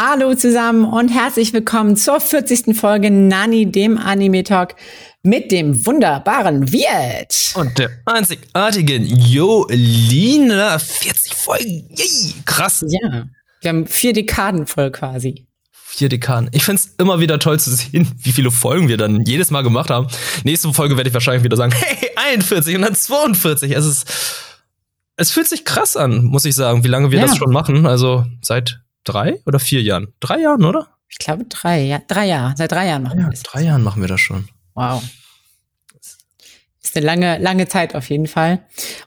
Hallo zusammen und herzlich willkommen zur 40. Folge Nani, dem Anime Talk mit dem wunderbaren Wirt. Und der einzigartigen Jolina. 40 Folgen. Yay, krass. Ja, wir haben vier Dekaden voll quasi. Vier Dekaden. Ich find's immer wieder toll zu sehen, wie viele Folgen wir dann jedes Mal gemacht haben. Nächste Folge werde ich wahrscheinlich wieder sagen, hey, 41 und dann 42. Es ist, es fühlt sich krass an, muss ich sagen, wie lange wir ja. das schon machen. Also seit drei oder vier Jahren? Drei Jahren, oder? Ich glaube drei, ja, drei Jahre. Seit drei Jahren machen wir das. Drei Jahren machen wir das schon. Wow. Ist eine lange, lange Zeit auf jeden Fall.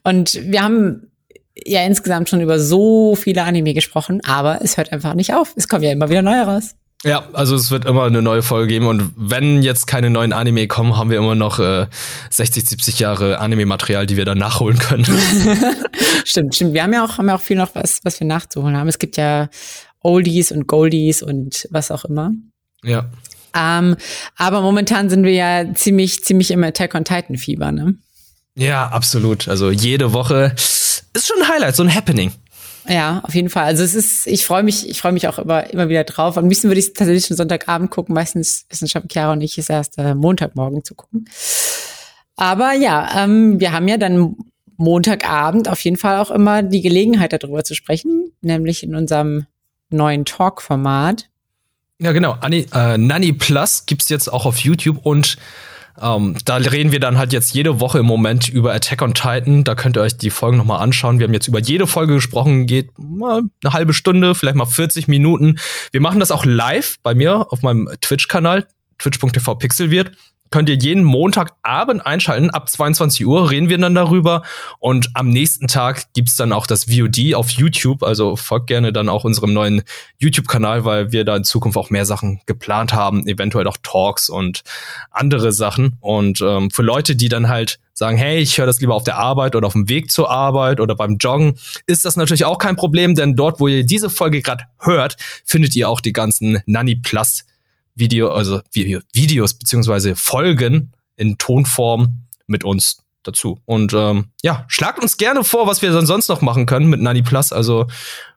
Und wir haben ja insgesamt schon über so viele Anime gesprochen, aber es hört einfach nicht auf. Es kommen ja immer wieder neue raus. Ja, also es wird immer eine neue Folge geben und wenn jetzt keine neuen Anime kommen, haben wir immer noch äh, 60, 70 Jahre Anime-Material, die wir dann nachholen können. stimmt, stimmt. Wir haben ja auch, haben ja auch viel noch was, was wir nachzuholen haben. Es gibt ja Oldies und Goldies und was auch immer. Ja. Ähm, aber momentan sind wir ja ziemlich, ziemlich im Attack on Titan Fieber, ne? Ja, absolut. Also jede Woche ist schon ein Highlight, so ein Happening. Ja, auf jeden Fall. Also es ist, ich freue mich, ich freue mich auch immer, immer wieder drauf. Am liebsten würde ich tatsächlich schon Sonntagabend gucken. Meistens wissen schon Chiara und ich es erst äh, Montagmorgen zu gucken. Aber ja, ähm, wir haben ja dann Montagabend auf jeden Fall auch immer die Gelegenheit, darüber zu sprechen, nämlich in unserem neuen Talk-Format. Ja, genau. Anni, äh, Nanny Plus gibt's jetzt auch auf YouTube und ähm, da reden wir dann halt jetzt jede Woche im Moment über Attack on Titan. Da könnt ihr euch die Folgen nochmal anschauen. Wir haben jetzt über jede Folge gesprochen, geht mal eine halbe Stunde, vielleicht mal 40 Minuten. Wir machen das auch live bei mir auf meinem Twitch-Kanal, twitch.tv Pixelwirt könnt ihr jeden Montagabend einschalten. Ab 22 Uhr reden wir dann darüber. Und am nächsten Tag gibt's dann auch das VOD auf YouTube. Also folgt gerne dann auch unserem neuen YouTube-Kanal, weil wir da in Zukunft auch mehr Sachen geplant haben. Eventuell auch Talks und andere Sachen. Und ähm, für Leute, die dann halt sagen, hey, ich höre das lieber auf der Arbeit oder auf dem Weg zur Arbeit oder beim Joggen, ist das natürlich auch kein Problem, denn dort, wo ihr diese Folge gerade hört, findet ihr auch die ganzen Nanny Plus Video, also Videos beziehungsweise Folgen in Tonform mit uns dazu. Und ähm, ja, schlagt uns gerne vor, was wir dann sonst noch machen können mit Nani Plus. Also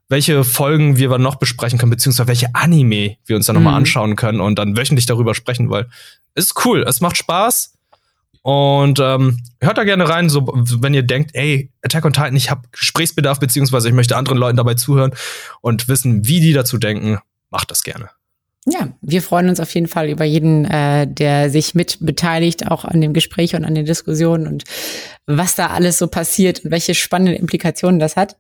welche Folgen wir noch besprechen können, beziehungsweise welche Anime wir uns dann mhm. nochmal anschauen können und dann wöchentlich darüber sprechen, weil es ist cool, es macht Spaß. Und ähm, hört da gerne rein, so wenn ihr denkt, ey, Attack on Titan, ich habe Gesprächsbedarf, beziehungsweise ich möchte anderen Leuten dabei zuhören und wissen, wie die dazu denken, macht das gerne. Ja, wir freuen uns auf jeden Fall über jeden, äh, der sich mit beteiligt, auch an dem Gespräch und an den Diskussionen und was da alles so passiert und welche spannenden Implikationen das hat.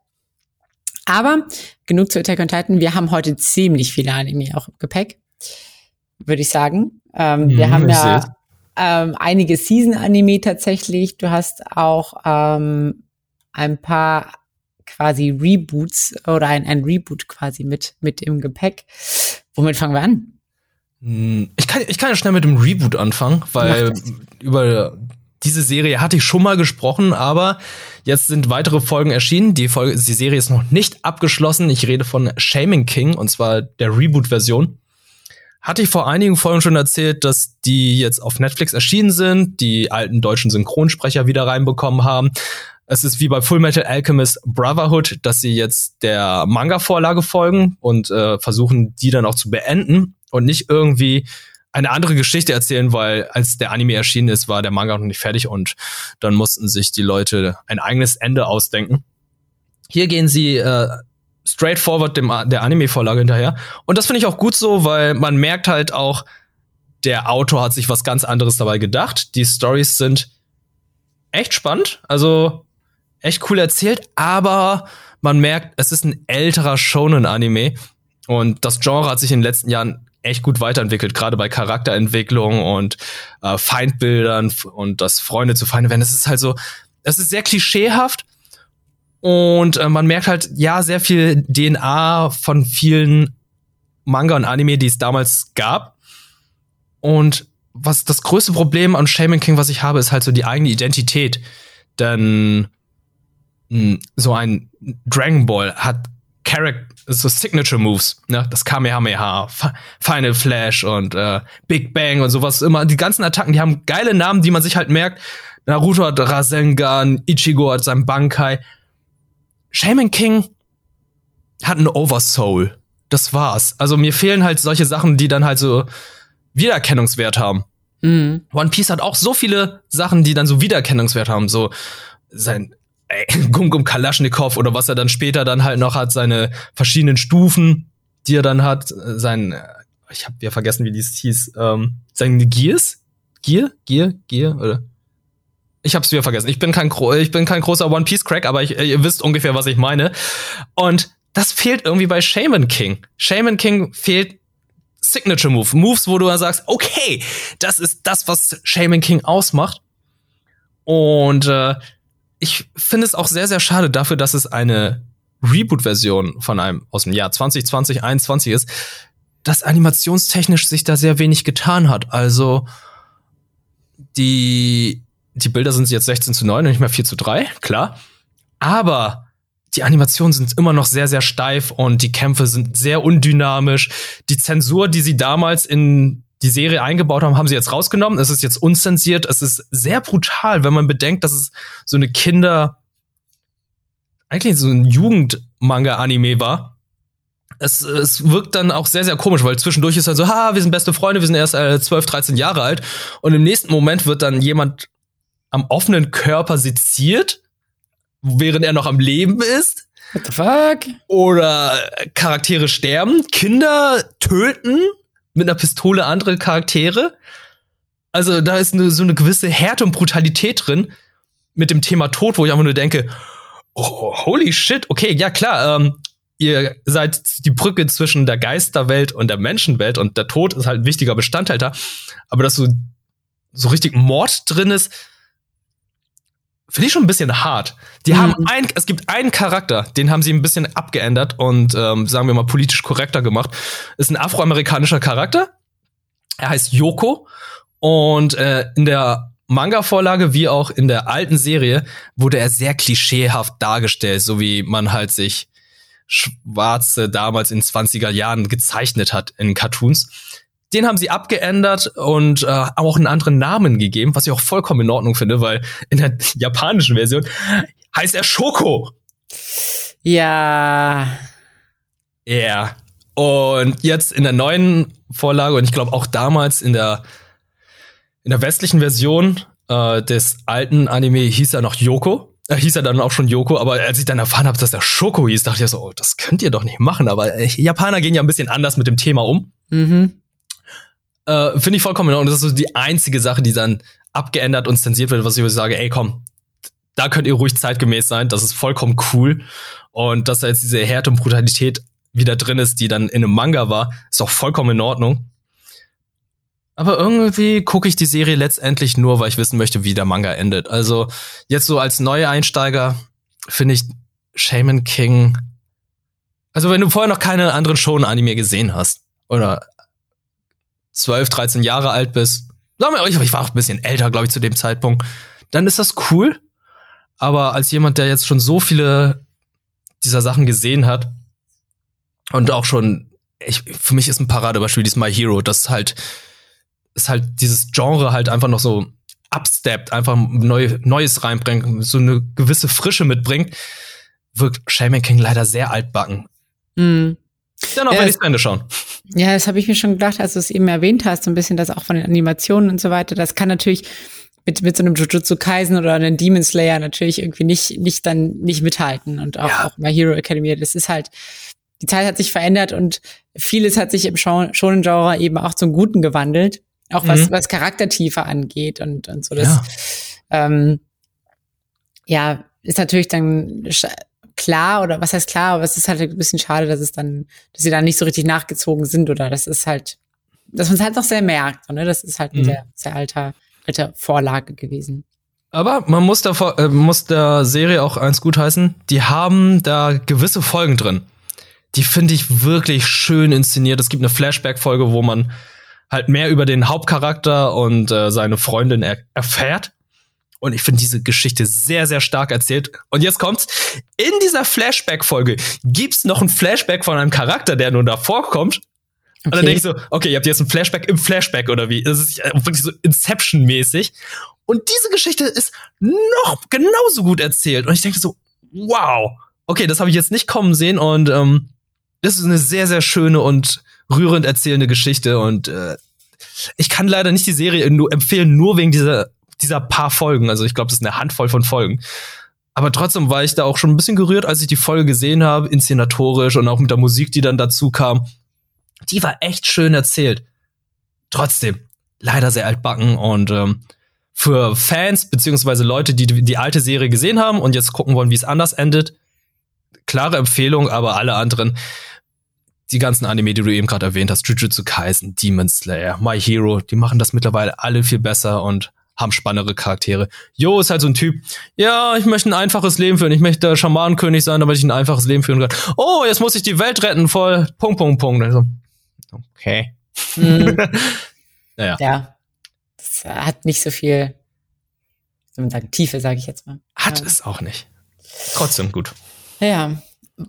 Aber genug zu Attack on Titan. Wir haben heute ziemlich viele Anime auch im Gepäck, würde ich sagen. Ähm, wir mhm, haben ja ähm, einige Season-Anime tatsächlich. Du hast auch ähm, ein paar quasi Reboots oder ein, ein Reboot quasi mit, mit im Gepäck. Womit fangen wir an? Hm, ich kann, ich kann ja schnell mit dem Reboot anfangen, weil über diese Serie hatte ich schon mal gesprochen, aber jetzt sind weitere Folgen erschienen. Die, Folge, die Serie ist noch nicht abgeschlossen. Ich rede von Shaming King und zwar der Reboot-Version. Hatte ich vor einigen Folgen schon erzählt, dass die jetzt auf Netflix erschienen sind, die alten deutschen Synchronsprecher wieder reinbekommen haben. Es ist wie bei Full Metal Alchemist Brotherhood, dass sie jetzt der Manga-Vorlage folgen und äh, versuchen, die dann auch zu beenden und nicht irgendwie eine andere Geschichte erzählen, weil als der Anime erschienen ist, war der Manga noch nicht fertig und dann mussten sich die Leute ein eigenes Ende ausdenken. Hier gehen sie äh, straightforward dem, der Anime-Vorlage hinterher. Und das finde ich auch gut so, weil man merkt halt auch, der Autor hat sich was ganz anderes dabei gedacht. Die Stories sind echt spannend. Also echt cool erzählt, aber man merkt, es ist ein älterer Shonen-Anime und das Genre hat sich in den letzten Jahren echt gut weiterentwickelt, gerade bei Charakterentwicklung und äh, Feindbildern und das Freunde zu Feinde werden. Es ist halt so, es ist sehr klischeehaft und äh, man merkt halt, ja, sehr viel DNA von vielen Manga und Anime, die es damals gab. Und was das größte Problem an Shaman King, was ich habe, ist halt so die eigene Identität. Denn so ein Dragon Ball hat Character, so Signature Moves, ne? Das Kamehameha, Final Flash und äh, Big Bang und sowas. Immer die ganzen Attacken, die haben geile Namen, die man sich halt merkt. Naruto hat Rasengan, Ichigo hat sein Bankai. Shaman King hat einen Oversoul. das war's. Also mir fehlen halt solche Sachen, die dann halt so Wiedererkennungswert haben. Mhm. One Piece hat auch so viele Sachen, die dann so Wiedererkennungswert haben. So sein ey, Kalaschnikow oder was er dann später dann halt noch hat, seine verschiedenen Stufen, die er dann hat, sein, ich habe ja vergessen, wie dies hieß, ähm, sein Gears? Gear? Gear? Gear? Oder? Ich hab's wieder vergessen. Ich bin kein, ich bin kein großer One Piece Crack, aber ich, ihr wisst ungefähr, was ich meine. Und das fehlt irgendwie bei Shaman King. Shaman King fehlt Signature Move. Moves, wo du sagst, okay, das ist das, was Shaman King ausmacht. Und äh, ich finde es auch sehr, sehr schade dafür, dass es eine Reboot-Version von einem aus dem Jahr 2020, 2021 ist, dass animationstechnisch sich da sehr wenig getan hat. Also die, die Bilder sind jetzt 16 zu 9 und nicht mehr 4 zu 3, klar. Aber die Animationen sind immer noch sehr, sehr steif und die Kämpfe sind sehr undynamisch. Die Zensur, die sie damals in die Serie eingebaut haben, haben sie jetzt rausgenommen. Es ist jetzt unzensiert. Es ist sehr brutal, wenn man bedenkt, dass es so eine Kinder, eigentlich so ein Jugendmanga-Anime war. Es, es wirkt dann auch sehr, sehr komisch, weil zwischendurch ist dann so, ha, wir sind beste Freunde, wir sind erst äh, 12, 13 Jahre alt. Und im nächsten Moment wird dann jemand am offenen Körper seziert während er noch am Leben ist. What the fuck? Oder Charaktere sterben, Kinder töten mit einer Pistole andere Charaktere. Also da ist eine, so eine gewisse Härte und Brutalität drin mit dem Thema Tod, wo ich einfach nur denke, oh, holy shit, okay, ja klar, ähm, ihr seid die Brücke zwischen der Geisterwelt und der Menschenwelt und der Tod ist halt ein wichtiger Bestandteil da. Aber dass so, so richtig Mord drin ist, finde ich schon ein bisschen hart. Die mhm. haben ein, es gibt einen Charakter, den haben sie ein bisschen abgeändert und ähm, sagen wir mal politisch korrekter gemacht. Ist ein afroamerikanischer Charakter. Er heißt Yoko und äh, in der Manga-Vorlage wie auch in der alten Serie wurde er sehr klischeehaft dargestellt, so wie man halt sich Schwarze damals in 20er Jahren gezeichnet hat in Cartoons. Den haben sie abgeändert und äh, auch einen anderen Namen gegeben, was ich auch vollkommen in Ordnung finde, weil in der japanischen Version heißt er Schoko. Ja. Ja. Yeah. Und jetzt in der neuen Vorlage und ich glaube auch damals in der in der westlichen Version äh, des alten Anime hieß er noch Yoko. Äh, hieß er dann auch schon Yoko, aber als ich dann erfahren habe, dass er Schoko hieß, dachte ich so, oh, das könnt ihr doch nicht machen. Aber äh, Japaner gehen ja ein bisschen anders mit dem Thema um. Mhm. Äh, Finde ich vollkommen in Ordnung. Das ist so die einzige Sache, die dann abgeändert und zensiert wird, was ich sage, ey, komm, da könnt ihr ruhig zeitgemäß sein. Das ist vollkommen cool. Und dass da jetzt diese Härte und Brutalität wieder drin ist, die dann in einem Manga war, ist auch vollkommen in Ordnung. Aber irgendwie gucke ich die Serie letztendlich nur, weil ich wissen möchte, wie der Manga endet. Also jetzt so als neue Einsteiger finde ich Shaman King. Also wenn du vorher noch keine anderen Shonen-Anime gesehen hast oder 12, 13 Jahre alt bist, sagen wir euch, ich war auch ein bisschen älter, glaube ich, zu dem Zeitpunkt, dann ist das cool. Aber als jemand, der jetzt schon so viele dieser Sachen gesehen hat und auch schon, ich, für mich ist ein Paradebeispiel dieses My Hero, das halt, ist halt dieses Genre halt einfach noch so absteppt, einfach neu, Neues reinbringt, so eine gewisse Frische mitbringt, wirkt Shaman King leider sehr altbacken. Mhm. Dann auch ja, werde ich Ende schauen. Ja, das habe ich mir schon gedacht, als du es eben erwähnt hast, so ein bisschen das auch von den Animationen und so weiter. Das kann natürlich mit, mit so einem Jujutsu Kaisen oder einem Demon Slayer natürlich irgendwie nicht, nicht dann nicht mithalten. Und auch, ja. auch My Hero Academia, das ist halt, die Zeit hat sich verändert und vieles hat sich im Shonen Genre eben auch zum Guten gewandelt. Auch was, mhm. was Charaktertiefe angeht und, und so. Das, ja. Ähm, ja, ist natürlich dann klar oder was heißt klar, aber es ist halt ein bisschen schade, dass es dann, dass sie da nicht so richtig nachgezogen sind oder das ist halt, dass man es halt noch sehr merkt. Ne? Das ist halt mhm. sehr, sehr alter, alter Vorlage gewesen. Aber man muss der, äh, muss der Serie auch eins gutheißen, die haben da gewisse Folgen drin. Die finde ich wirklich schön inszeniert. Es gibt eine Flashback-Folge, wo man halt mehr über den Hauptcharakter und äh, seine Freundin er erfährt. Und ich finde diese Geschichte sehr, sehr stark erzählt. Und jetzt kommt's. In dieser Flashback-Folge gibt's noch ein Flashback von einem Charakter, der nun davor kommt. Okay. Und dann denke ich so, okay, ihr habt jetzt ein Flashback im Flashback oder wie? Das ist wirklich so Inception-mäßig. Und diese Geschichte ist noch genauso gut erzählt. Und ich denke so, wow. Okay, das habe ich jetzt nicht kommen sehen und ähm, das ist eine sehr, sehr schöne und rührend erzählende Geschichte und äh, ich kann leider nicht die Serie nur empfehlen, nur wegen dieser, dieser paar Folgen. Also ich glaube, das ist eine Handvoll von Folgen. Aber trotzdem war ich da auch schon ein bisschen gerührt, als ich die Folge gesehen habe, inszenatorisch und auch mit der Musik, die dann dazu kam. Die war echt schön erzählt. Trotzdem, leider sehr altbacken und ähm, für Fans beziehungsweise Leute, die die alte Serie gesehen haben und jetzt gucken wollen, wie es anders endet, klare Empfehlung, aber alle anderen, die ganzen Anime, die du eben gerade erwähnt hast, Jujutsu Kaisen, Demon Slayer, My Hero, die machen das mittlerweile alle viel besser und haben spannendere Charaktere. Jo ist halt so ein Typ, ja, ich möchte ein einfaches Leben führen, ich möchte Schamanenkönig sein, damit ich ein einfaches Leben führen kann. Oh, jetzt muss ich die Welt retten, voll, Punkt, Punkt, Punkt. Also, okay. Mhm. naja. Ja, das hat nicht so viel, soll man sagen, Tiefe, sage ich jetzt mal. Hat ja. es auch nicht. Trotzdem gut. Ja,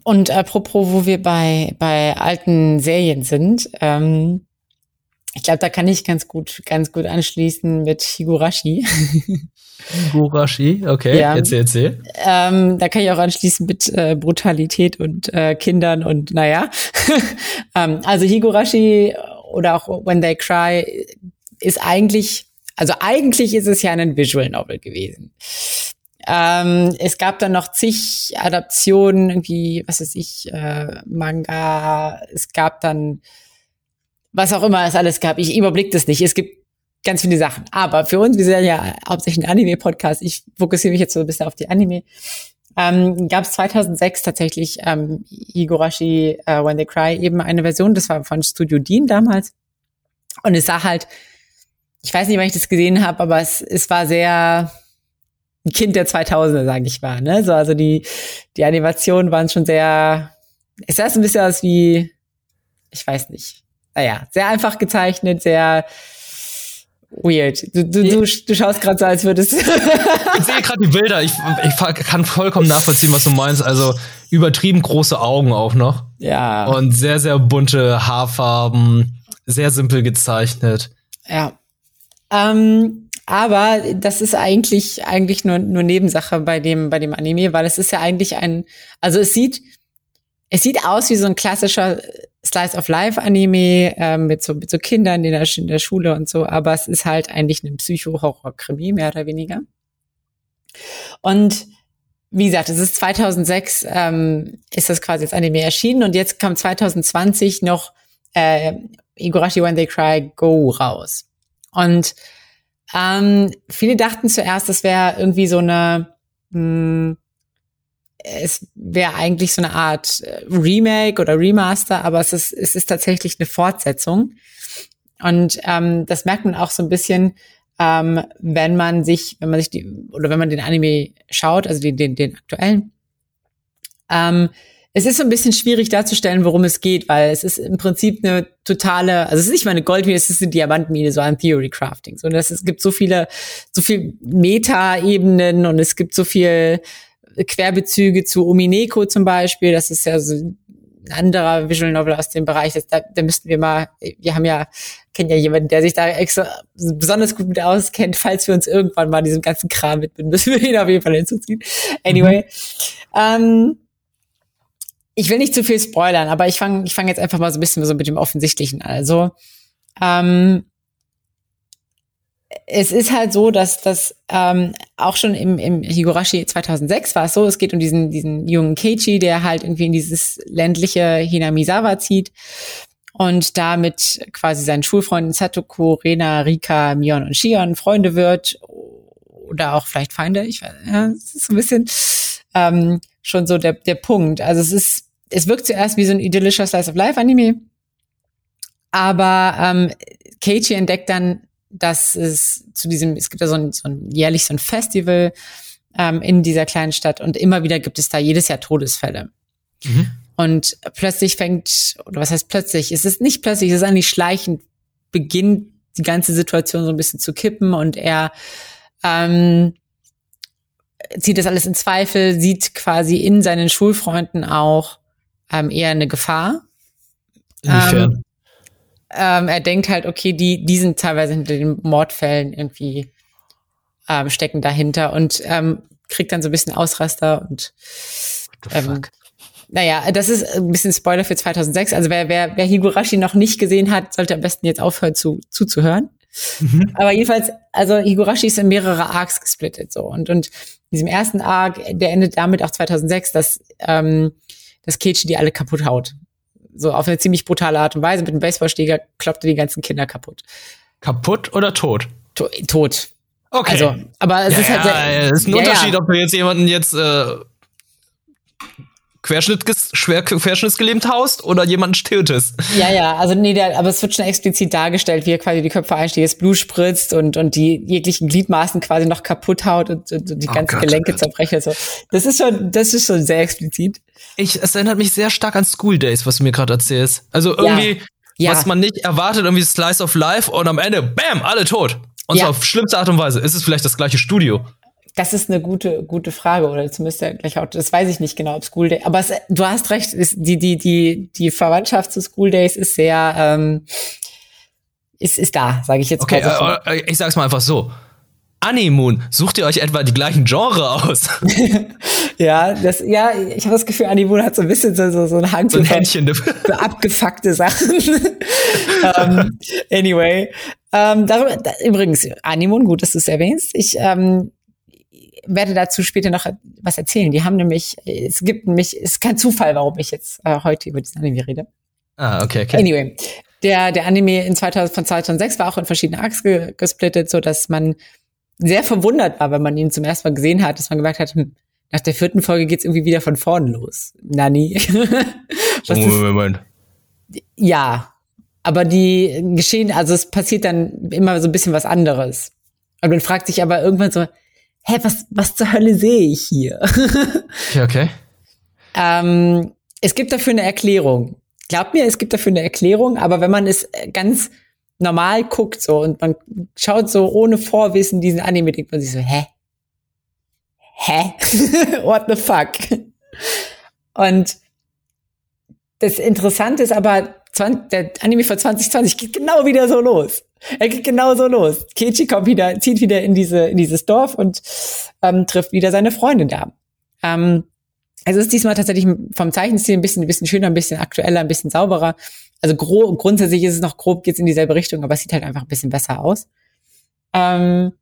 und apropos, wo wir bei, bei alten Serien sind, ähm, ich glaube, da kann ich ganz gut, ganz gut anschließen mit Higurashi. Higurashi, okay, ja. erzähl, erzähl. Ähm, da kann ich auch anschließen mit äh, Brutalität und äh, Kindern und naja. ähm, also Higurashi oder auch When They Cry ist eigentlich, also eigentlich ist es ja ein Visual Novel gewesen. Ähm, es gab dann noch zig Adaptionen, irgendwie, was weiß ich, äh, Manga. Es gab dann, was auch immer es alles gab. Ich überblick das nicht. Es gibt ganz viele Sachen. Aber für uns, wir sind ja hauptsächlich ein Anime-Podcast. Ich fokussiere mich jetzt so ein bisschen auf die Anime. Ähm, gab es 2006 tatsächlich ähm, Higurashi uh, When They Cry eben eine Version. Das war von Studio Dean damals. Und es sah halt, ich weiß nicht, wann ich das gesehen habe, aber es, es war sehr ein Kind der 2000er, sage ich mal. Ne? So, also die, die Animationen waren schon sehr, es sah so ein bisschen aus wie, ich weiß nicht, naja, sehr einfach gezeichnet, sehr weird. Du, du, du, du schaust gerade so, als würdest Ich sehe gerade die Bilder. Ich, ich kann vollkommen nachvollziehen, was du meinst. Also übertrieben große Augen auch noch. Ja. Und sehr, sehr bunte Haarfarben. Sehr simpel gezeichnet. Ja. Ähm, aber das ist eigentlich, eigentlich nur, nur Nebensache bei dem, bei dem Anime, weil es ist ja eigentlich ein, also es sieht, es sieht aus wie so ein klassischer Slice of Life Anime äh, mit so mit so Kindern in der, in der Schule und so, aber es ist halt eigentlich ein Psycho-Horror-Krimi mehr oder weniger. Und wie gesagt, es ist 2006 ähm, ist das quasi als Anime erschienen und jetzt kam 2020 noch äh, Igarashi When They Cry Go raus. Und ähm, viele dachten zuerst, das wäre irgendwie so eine, mh, hm, es wäre eigentlich so eine Art äh, Remake oder Remaster, aber es ist, es ist tatsächlich eine Fortsetzung. Und ähm, das merkt man auch so ein bisschen, ähm, wenn man sich, wenn man sich die, oder wenn man den Anime schaut, also den, den, den aktuellen, ähm, es ist so ein bisschen schwierig darzustellen, worum es geht, weil es ist im Prinzip eine totale, also es ist nicht mal eine Goldmine, es ist eine Diamantmine, so ein Theory Crafting. So, das, es gibt so viele, so viel Meta-Ebenen und es gibt so viel Querbezüge zu Omineko zum Beispiel. Das ist ja so ein anderer Visual Novel aus dem Bereich. Das, da, da müssten wir mal, wir haben ja, kennen ja jemanden, der sich da extra besonders gut mit auskennt. Falls wir uns irgendwann mal diesem ganzen Kram widmen, müssen wir ihn auf jeden Fall hinzuziehen. Anyway. Mhm. Ähm, ich will nicht zu viel spoilern, aber ich fange ich fang jetzt einfach mal so ein bisschen so mit dem Offensichtlichen an. Also, ähm, es ist halt so, dass das ähm, auch schon im, im Higurashi 2006 war es so, es geht um diesen, diesen jungen Keiichi, der halt irgendwie in dieses ländliche Hinamizawa zieht und damit quasi seinen Schulfreunden Satoku, Rena, Rika, Mion und Shion Freunde wird oder auch vielleicht Feinde. Ich weiß, ja, es ist so ein bisschen ähm, schon so der, der Punkt. Also es ist es wirkt zuerst wie so ein idyllischer Slice of Life Anime, aber ähm, Keiichi entdeckt dann, dass es zu diesem, es gibt ja so ein, so ein jährlich so ein Festival ähm, in dieser kleinen Stadt und immer wieder gibt es da jedes Jahr Todesfälle. Mhm. Und plötzlich fängt, oder was heißt plötzlich? Es ist nicht plötzlich, es ist eigentlich schleichend, beginnt die ganze Situation so ein bisschen zu kippen und er ähm, zieht das alles in Zweifel, sieht quasi in seinen Schulfreunden auch ähm, eher eine Gefahr. Ähm, ähm, er denkt halt, okay, die, die sind teilweise hinter den Mordfällen irgendwie ähm, stecken dahinter und ähm, kriegt dann so ein bisschen Ausraster und ähm, naja, das ist ein bisschen Spoiler für 2006. Also wer, wer, wer Higurashi noch nicht gesehen hat, sollte am besten jetzt aufhören zu, zuzuhören. Mhm. Aber jedenfalls, also Higurashi ist in mehrere Arcs gesplittet so und und diesem ersten Arc, der endet damit auch 2006, dass ähm, dass Keiichi die alle kaputt haut. So auf eine ziemlich brutale Art und Weise mit einem Baseballschläger kloppt er die ganzen Kinder kaputt. Kaputt oder tot? To tot. Okay. Also, aber es ja, ist halt ja, es ist ein ja, Unterschied, ob du jetzt jemanden jetzt äh, Querschnitt, schwer querschnittsgelähmt haust oder jemanden tötest. Ja, ja, also nee, der, aber es wird schon explizit dargestellt, wie er quasi die Köpfe einsteht, das Blut spritzt und, und die jeglichen Gliedmaßen quasi noch kaputt haut und, und, und die Oh ganzen Gott, Gelenke oh Gott. zerbrechen. So. Das ist schon, das ist schon sehr explizit. Ich, es erinnert mich sehr stark an School Days, was du mir gerade erzählst. Also irgendwie, Ja. was man nicht erwartet, irgendwie Slice of Life und am Ende, bam, alle tot. Und Ja. zwar auf schlimmste Art und Weise. Ist es vielleicht das gleiche Studio? Das ist eine gute, gute Frage, oder zumindest ja gleich auch, das weiß ich nicht genau, ob School Day, aber es, du hast recht, ist, die, die, die, die Verwandtschaft zu School Days ist sehr, ähm, ist, ist da, sage ich jetzt Okay, mal so. äh, äh, ich sag's mal einfach so. Animoon, sucht ihr euch etwa die gleichen Genre aus? Ja, das, ja, ich habe das Gefühl, Annie Moon hat so ein bisschen so, so, so einen Hang So ein zu Händchen. für abgefuckte Sachen. ähm, anyway. Ähm, darüber, da, übrigens, Animon, gut, dass du es erwähnst. Ich ähm, werde dazu später noch was erzählen. Die haben nämlich, es gibt nämlich, es ist kein Zufall, warum ich jetzt äh, heute über diesen Anime rede. Ah, okay, okay. Anyway, der, der Anime in 2000, von 2006 war auch in verschiedene Arcs ge gesplittet, so dass man sehr verwundert war, wenn man ihn zum ersten Mal gesehen hat, dass man gemerkt hat, hm, nach der vierten Folge geht's irgendwie wieder von vorne los. Nani. Was ist, Moment, Moment. ja, aber die geschehen, also es passiert dann immer so ein bisschen was anderes. Und man fragt sich aber irgendwann so, hä, was, was zur Hölle sehe ich hier? Okay, okay. ähm, es gibt dafür eine Erklärung. Glaubt mir, es gibt dafür eine Erklärung, aber wenn man es ganz normal guckt so und man schaut so ohne Vorwissen diesen Anime, denkt man sich so, hä? Hä? What the fuck? Und das Interessante ist aber, 20, der Anime von 2020 geht genau wieder so los. Er geht genau so los. Keiichi kommt wieder, zieht wieder in diese in dieses Dorf und ähm, trifft wieder seine Freundin da. Ähm, es ist diesmal tatsächlich vom Zeichenstil ein bisschen, ein bisschen schöner, ein bisschen aktueller, ein bisschen sauberer. Also grob, grundsätzlich ist es noch grob, geht's in dieselbe Richtung, aber es sieht halt einfach ein bisschen besser aus. Ähm,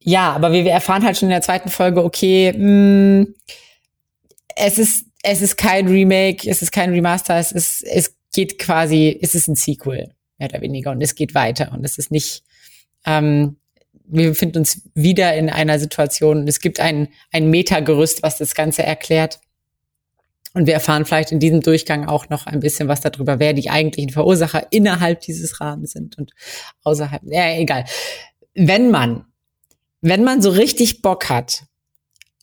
ja, aber wir, wir erfahren halt schon in der zweiten Folge, okay, mh, es ist, es ist kein Remake, es ist kein Remaster, es ist, es geht quasi, es ist ein Sequel, mehr oder weniger, und es geht weiter und es ist nicht, ähm, wir befinden uns wieder in einer Situation und es gibt ein, ein Metagerüst, was das Ganze erklärt. Und wir erfahren vielleicht in diesem Durchgang auch noch ein bisschen was darüber, wer die eigentlichen Verursacher innerhalb dieses Rahmens sind und außerhalb. Ja, egal. Wenn man, wenn man so richtig Bock hat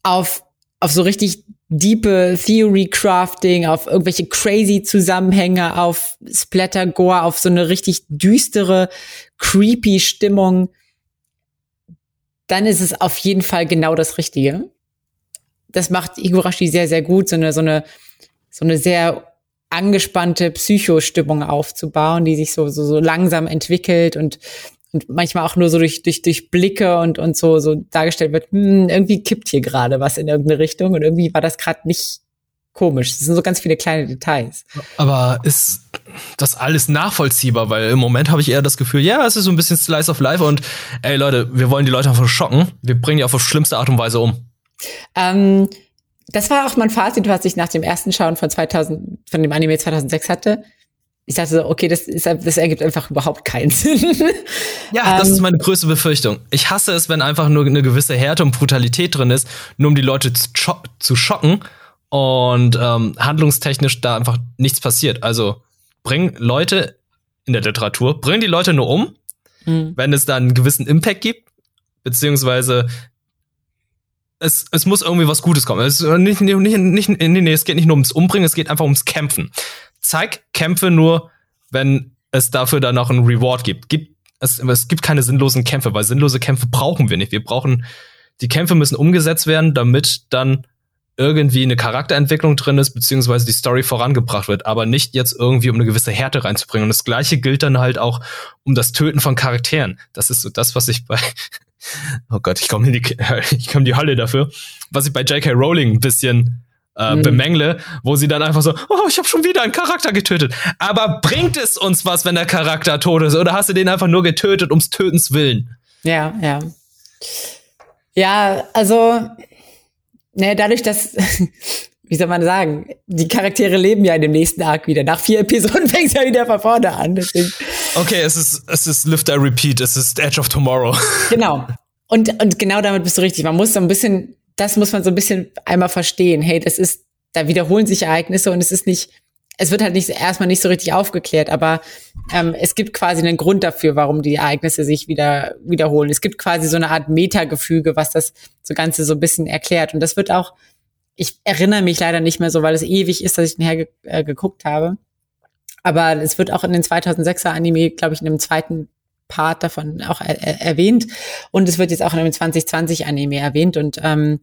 auf, auf so richtig diepe Theory Crafting, auf irgendwelche crazy Zusammenhänge, auf Splatter Gore, auf so eine richtig düstere, creepy Stimmung, dann ist es auf jeden Fall genau das Richtige. Das macht Higurashi sehr, sehr gut, so eine, so eine, so eine sehr angespannte Psychostimmung aufzubauen, die sich so, so, so langsam entwickelt und, und manchmal auch nur so durch, durch, durch Blicke und, und so, so dargestellt wird, hm, irgendwie kippt hier gerade was in irgendeine Richtung und irgendwie war das gerade nicht komisch. Das sind so ganz viele kleine Details. Aber ist das alles nachvollziehbar? Weil im Moment habe ich eher das Gefühl, ja, es ist so ein bisschen Slice of Life und ey Leute, wir wollen die Leute einfach schocken. Wir bringen die auf schlimmste Art und Weise um. Ähm, das war auch mein Fazit, was ich nach dem ersten Schauen von 2000, von dem Anime 2006 hatte. Ich dachte so, okay, das, ist, das ergibt einfach überhaupt keinen Sinn. Ja, das Ähm, ist meine größte Befürchtung. Ich hasse es, wenn einfach nur eine gewisse Härte und Brutalität drin ist, nur um die Leute zu, scho zu schocken und ähm, handlungstechnisch da einfach nichts passiert. Also bring Leute in der Literatur, bring die Leute nur um, Hm. wenn es da einen gewissen Impact gibt, beziehungsweise es, es muss irgendwie was Gutes kommen. Es, nicht, nicht, nicht, nee, nee, es geht nicht nur ums Umbringen, es geht einfach ums Kämpfen. Zeig Kämpfe nur, wenn es dafür dann auch einen Reward gibt. gibt es, es gibt keine sinnlosen Kämpfe, weil sinnlose Kämpfe brauchen wir nicht. Wir brauchen, die Kämpfe müssen umgesetzt werden, damit dann irgendwie eine Charakterentwicklung drin ist, beziehungsweise die Story vorangebracht wird, aber nicht jetzt irgendwie, um eine gewisse Härte reinzubringen. Und das gleiche gilt dann halt auch um das Töten von Charakteren. Das ist so das, was ich bei, oh Gott, ich komme in die, ich komme in die Hölle dafür, was ich bei J.K. Rowling ein bisschen äh, mhm. bemängle, wo sie dann einfach so, oh, ich habe schon wieder einen Charakter getötet. Aber bringt es uns was, wenn der Charakter tot ist? Oder hast du den einfach nur getötet ums Tötens willen? Ja, ja. Ja, also, ne, dadurch, dass, wie soll man sagen, die Charaktere leben ja in dem nächsten Arc wieder. Nach vier Episoden fängt es ja wieder von vorne an. Deswegen. Okay, es ist, es ist Lift I Repeat, es ist Edge of Tomorrow. Genau. Und, und genau damit bist du richtig. Man muss so ein bisschen das muss man so ein bisschen einmal verstehen. Hey, das ist, da wiederholen sich Ereignisse und es ist nicht, es wird halt nicht erstmal nicht so richtig aufgeklärt, aber ähm, es gibt quasi einen Grund dafür, warum die Ereignisse sich wieder wiederholen. Es gibt quasi so eine Art Metagefüge, was das so Ganze so ein bisschen erklärt. Und das wird auch, ich erinnere mich leider nicht mehr so, weil es ewig ist, dass ich den her äh, habe. Aber es wird auch in den 2006er Anime, glaube ich, in dem zweiten Part davon auch er erwähnt. Und es wird jetzt auch in einem 2020 Anime erwähnt. Und ähm,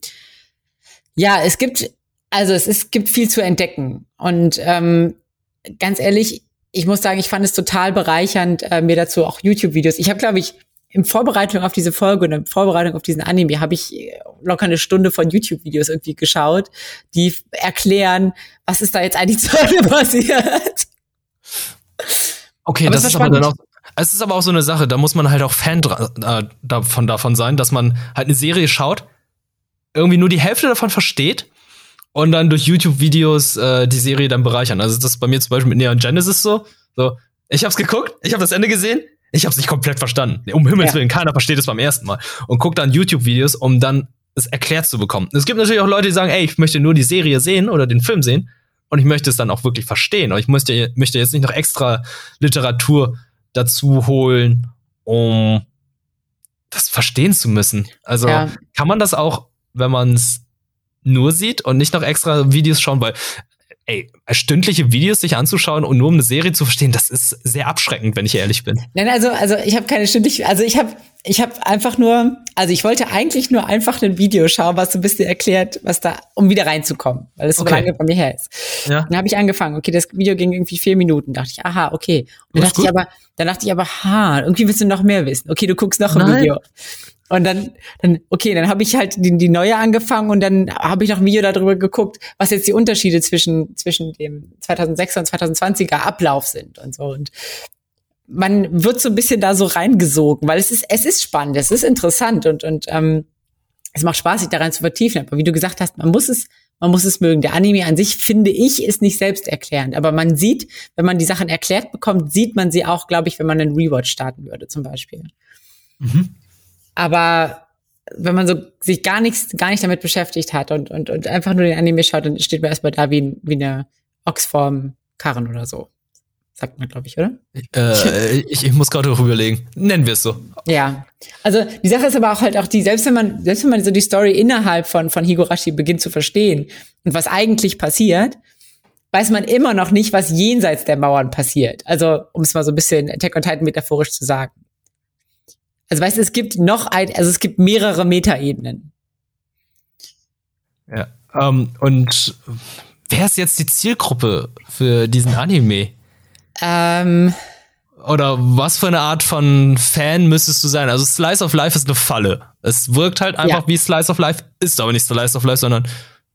ja, es gibt, also es ist, gibt viel zu entdecken. Und ähm, ganz ehrlich, ich muss sagen, ich fand es total bereichernd, äh, mir dazu auch YouTube-Videos. Ich habe, glaube ich, in Vorbereitung auf diese Folge und in Vorbereitung auf diesen Anime habe ich locker eine Stunde von YouTube-Videos irgendwie geschaut, die erklären, was ist da jetzt eigentlich zu passiert. Okay, aber das ist aber dann auch es ist aber auch so eine Sache, da muss man halt auch Fan äh, davon, davon sein, dass man halt eine Serie schaut, irgendwie nur die Hälfte davon versteht und dann durch YouTube-Videos äh, die Serie dann bereichern. Also das ist bei mir zum Beispiel mit Neon Genesis so. So, ich hab's geguckt, ich habe das Ende gesehen, ich hab's nicht komplett verstanden. Um Himmels Willen, ja. keiner versteht es beim ersten Mal. Und guckt dann YouTube-Videos, um dann es erklärt zu bekommen. Es gibt natürlich auch Leute, die sagen, ey, ich möchte nur die Serie sehen oder den Film sehen und ich möchte es dann auch wirklich verstehen. Und ich möchte, möchte jetzt nicht noch extra Literatur dazu holen, um das verstehen zu müssen. Also ja. kann man das auch, wenn man es nur sieht und nicht noch extra Videos schauen, weil ey, stündliche Videos sich anzuschauen und nur um eine Serie zu verstehen, das ist sehr abschreckend, wenn ich ehrlich bin. Nein, also also ich habe keine stündliche, also ich habe ich habe einfach nur, also ich wollte eigentlich nur einfach ein Video schauen, was so ein bisschen erklärt, was da, um wieder reinzukommen, weil es so okay. lange von mir her ist. Ja. Dann habe ich angefangen. Okay, das Video ging irgendwie vier Minuten. Dachte ich, aha, okay. Und dann dachte gut. ich aber, dann dachte ich aber, ha, irgendwie willst du noch mehr wissen. Okay, du guckst noch ein Nein. Video. Und dann, dann okay, dann habe ich halt die, die neue angefangen und dann habe ich noch ein Video darüber geguckt, was jetzt die Unterschiede zwischen zwischen dem 2006er und 2020er Ablauf sind und so. Und man wird so ein bisschen da so reingesogen, weil es ist, es ist spannend, es ist interessant und, und ähm, es macht Spaß, sich da rein zu vertiefen. Aber wie du gesagt hast, man muss es, man muss es mögen. Der Anime an sich, finde ich, ist nicht selbsterklärend. Aber man sieht, wenn man die Sachen erklärt bekommt, sieht man sie auch, glaube ich, wenn man einen Rewatch starten würde, zum Beispiel. Mhm. Aber wenn man so sich gar nichts, gar nicht damit beschäftigt hat und, und, und einfach nur den Anime schaut, dann steht man erstmal da wie, wie eine Oxform Karren oder so. Sagt man, glaube ich, oder? Äh, ich, ich muss gerade auch überlegen. Nennen wir es so. Ja. Also die Sache ist aber auch halt auch die, selbst wenn man, selbst wenn man so die Story innerhalb von, von Higurashi beginnt zu verstehen und was eigentlich passiert, weiß man immer noch nicht, was jenseits der Mauern passiert. Also, um es mal so ein bisschen Attack on Titan metaphorisch zu sagen. Also weißt du, es gibt noch ein, also es gibt mehrere Metaebenen. Ja. Um, ähm, und wer ist jetzt die Zielgruppe für diesen Anime? Ähm, Oder was für eine Art von Fan müsstest du sein? Also Slice of Life ist eine Falle. Es wirkt halt einfach ja. wie Slice of Life, ist aber nicht Slice of Life, sondern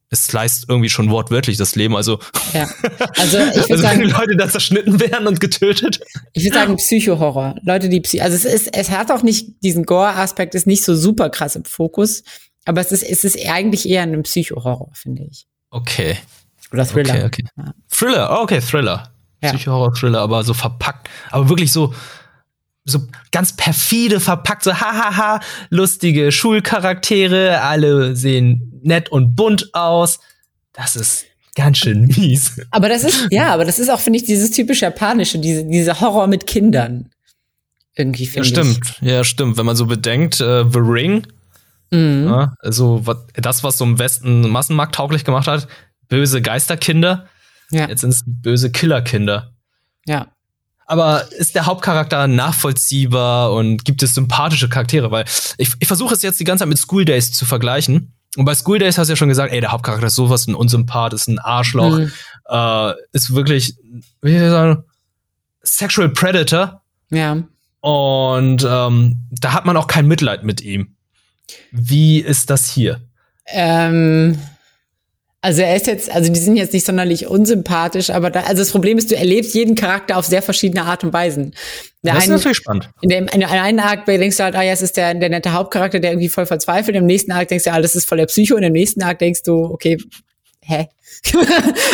es sliced irgendwie schon wortwörtlich das Leben. Also, ja. also, ich also wenn die Leute da zerschnitten werden und getötet. Ich würde sagen Psychohorror. Leute, die Psy also es ist, es hat auch nicht diesen Gore-Aspekt, ist nicht so super krass im Fokus, aber es ist, es ist eigentlich eher ein Psychohorror, finde ich. Okay. Oder Thriller. Okay, okay. Ja. Thriller, oh, okay, Thriller. Ja. Psycho-Horror-Thriller, aber so verpackt, aber wirklich so, so ganz perfide verpackt, so hahaha, lustige Schulcharaktere, alle sehen nett und bunt aus. Das ist ganz schön mies. Aber das ist, ja, aber das ist auch, finde ich, dieses typisch japanische, diese, diese Horror mit Kindern. Irgendwie, finde ja, stimmt. Ich. Ja, stimmt. Wenn man so bedenkt, äh, The Ring, mhm. ja, also was, das, was so im Westen Massenmarkt tauglich gemacht hat, böse Geisterkinder, ja. Jetzt sind es böse Killerkinder. Ja. Aber ist der Hauptcharakter nachvollziehbar und gibt es sympathische Charaktere? Weil ich, ich versuche es jetzt die ganze Zeit mit School Days zu vergleichen. Und bei School Days hast du ja schon gesagt, ey, der Hauptcharakter ist sowas, ein Unsympath, ist ein Arschloch, mhm. äh, ist wirklich, wie soll ich sagen, Sexual Predator. Ja. Und ähm, da hat man auch kein Mitleid mit ihm. Wie ist das hier? Ähm, Also er ist jetzt, also die sind jetzt nicht sonderlich unsympathisch, aber da, also das Problem ist, du erlebst jeden Charakter auf sehr verschiedene Art und Weisen. Der das ist einen, natürlich spannend. In dem in einem Arc denkst du halt, ah ja, es ist der, der nette Hauptcharakter, der irgendwie voll verzweifelt. Im nächsten Arc denkst du, ah, das ist voll der Psycho. Und im nächsten Arc denkst du, okay, hä?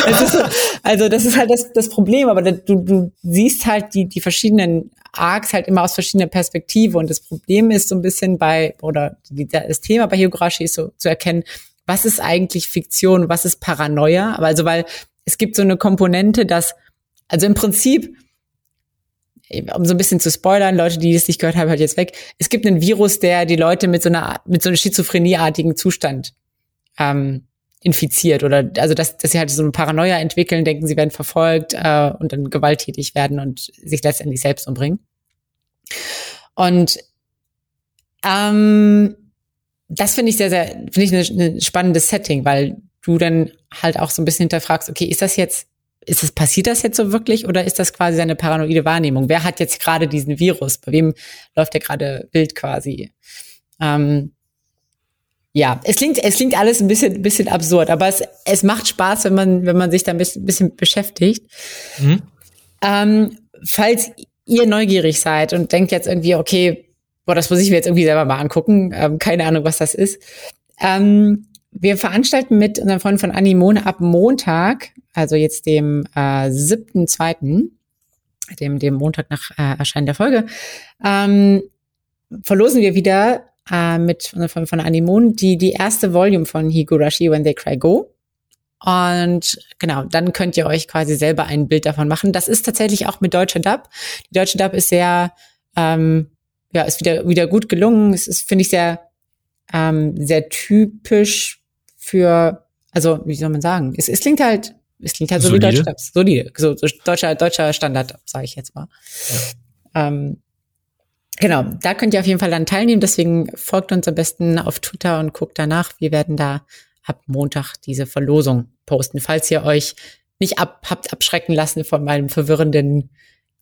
das so, also das ist halt das, das Problem, aber du, du siehst halt die, die verschiedenen Arcs halt immer aus verschiedenen Perspektiven. Und das Problem ist so ein bisschen bei, oder die, das Thema bei Higurashi ist so zu erkennen, was ist eigentlich Fiktion, was ist Paranoia? Aber also, weil es gibt so eine Komponente, dass, also im Prinzip, um so ein bisschen zu spoilern, Leute, die es nicht gehört haben, hört jetzt weg. Es gibt einen Virus, der die Leute mit so einer, mit so einem schizophrenieartigen Zustand ähm, infiziert oder also dass, dass sie halt so eine Paranoia entwickeln, denken, sie werden verfolgt äh, und dann gewalttätig werden und sich letztendlich selbst umbringen. Und ähm, das finde ich sehr, sehr, finde ich ein ne spannendes Setting, weil du dann halt auch so ein bisschen hinterfragst, okay, ist das jetzt, ist das, passiert das jetzt so wirklich oder ist das quasi eine paranoide Wahrnehmung? Wer hat jetzt gerade diesen Virus? Bei wem läuft der gerade wild quasi? Ähm, ja, es klingt, es klingt alles ein bisschen, bisschen absurd, aber es, es macht Spaß, wenn man, wenn man sich da ein bisschen, bisschen beschäftigt. Mhm. Ähm, falls ihr neugierig seid und denkt jetzt irgendwie, okay, boah, das muss ich mir jetzt irgendwie selber mal angucken. Ähm, keine Ahnung, was das ist. Ähm, wir veranstalten mit unseren Freunden von Animone ab Montag, also jetzt dem äh, 7.2., dem, dem Montag nach äh, Erscheinen der Folge, ähm, verlosen wir wieder äh, mit unseren Freunden von Animone die, die erste Volume von Higurashi When They Cry Go. Und genau, dann könnt ihr euch quasi selber ein Bild davon machen. Das ist tatsächlich auch mit deutscher Dub. Die deutsche Dub ist sehr ähm, ja, ist wieder, wieder gut gelungen. Es ist, finde ich, sehr, ähm, sehr typisch für, also, wie soll man sagen? Es, es klingt halt, es klingt halt so solide. wie Deutsch. Solide. So, so deutscher, deutscher Standard, sage ich jetzt mal. Ja. Ähm, genau, da könnt ihr auf jeden Fall dann teilnehmen. Deswegen folgt uns am besten auf Twitter und guckt danach. Wir werden da ab Montag diese Verlosung posten, falls ihr euch nicht ab, habt abschrecken lassen von meinem verwirrenden,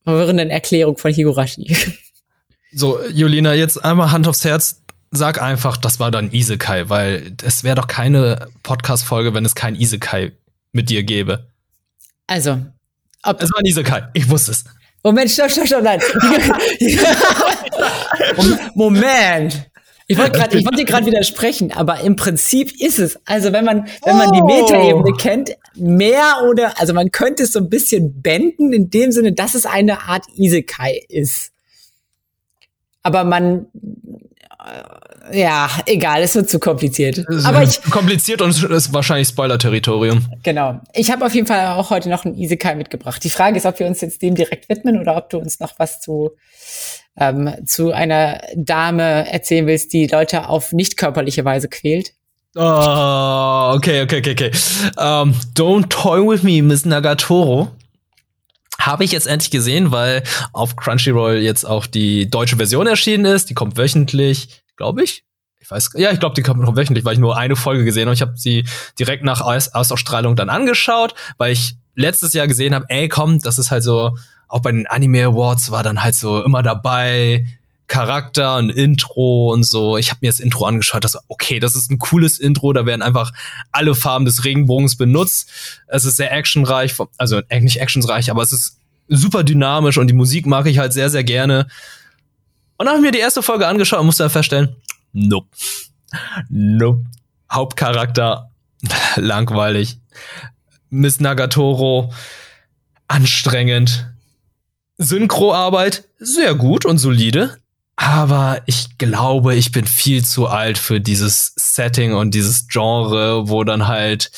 verwirrenden Erklärung von Higurashi. So, Julina, jetzt einmal Hand aufs Herz. Sag einfach, das war dann Isekai, weil es wäre doch keine Podcast-Folge, wenn es kein Isekai mit dir gäbe. Also, ob es war ein Isekai, ich wusste es. Moment, stopp, stopp, stopp, nein. Moment. Ich wollte gerade, ich wollte dir gerade widersprechen, aber im Prinzip ist es. Also wenn man, wenn man oh. die Metaebene kennt, mehr oder, also man könnte es so ein bisschen benden in dem Sinne, dass es eine Art Isekai ist aber man äh, ja, egal, es wird zu kompliziert. Aber ich kompliziert und es ist wahrscheinlich Spoiler-Territorium. Genau. Ich habe auf jeden Fall auch heute noch ein Isekai mitgebracht. Die Frage ist, ob wir uns jetzt dem direkt widmen oder ob du uns noch was zu ähm, zu einer Dame erzählen willst, die Leute auf nicht körperliche Weise quält. Oh, okay, okay, okay, okay. Um, don't toy with me, Miss Nagatoro. Habe ich jetzt endlich gesehen, weil auf Crunchyroll jetzt auch die deutsche Version erschienen ist. Die kommt wöchentlich, glaube ich. Ich weiß, ja, ich glaube, die kommt noch wöchentlich, weil ich nur eine Folge gesehen habe. Ich habe sie direkt nach Aus Ausstrahlung dann angeschaut, weil ich letztes Jahr gesehen habe, ey, komm, das ist halt so, auch bei den Anime Awards war dann halt so immer dabei, Charakter, ein Intro und so. Ich habe mir das Intro angeschaut, das okay, das ist ein cooles Intro, da werden einfach alle Farben des Regenbogens benutzt. Es ist sehr actionreich, also nicht actionsreich, aber es ist super dynamisch und die Musik mag ich halt sehr, sehr gerne. Und dann habe ich mir die erste Folge angeschaut und musste dann feststellen, nope. Nope. Hauptcharakter, langweilig. Miss Nagatoro, anstrengend. Synchroarbeit, sehr gut und solide. Aber ich glaube, ich bin viel zu alt für dieses Setting und dieses Genre, wo dann halt,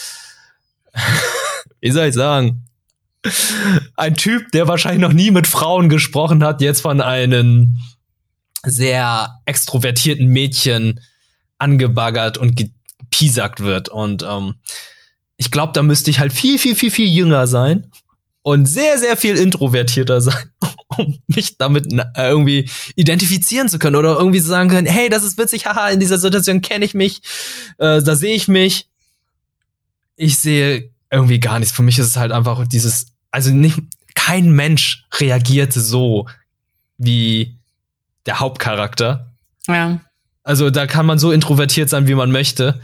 wie soll ich sagen, ein Typ, der wahrscheinlich noch nie mit Frauen gesprochen hat, jetzt von einem sehr extrovertierten Mädchen angebaggert und gepiesackt wird. Und ähm, ich glaube, da müsste ich halt viel, viel, viel, viel jünger sein und sehr, sehr viel introvertierter sein, um mich damit irgendwie identifizieren zu können oder irgendwie sagen können, hey, das ist witzig, haha, in dieser Situation kenne ich mich, äh, da sehe ich mich. Ich sehe irgendwie gar nichts. Für mich ist es halt einfach dieses, also nicht, kein Mensch reagiert so wie der Hauptcharakter. Ja. Also da kann man so introvertiert sein, wie man möchte.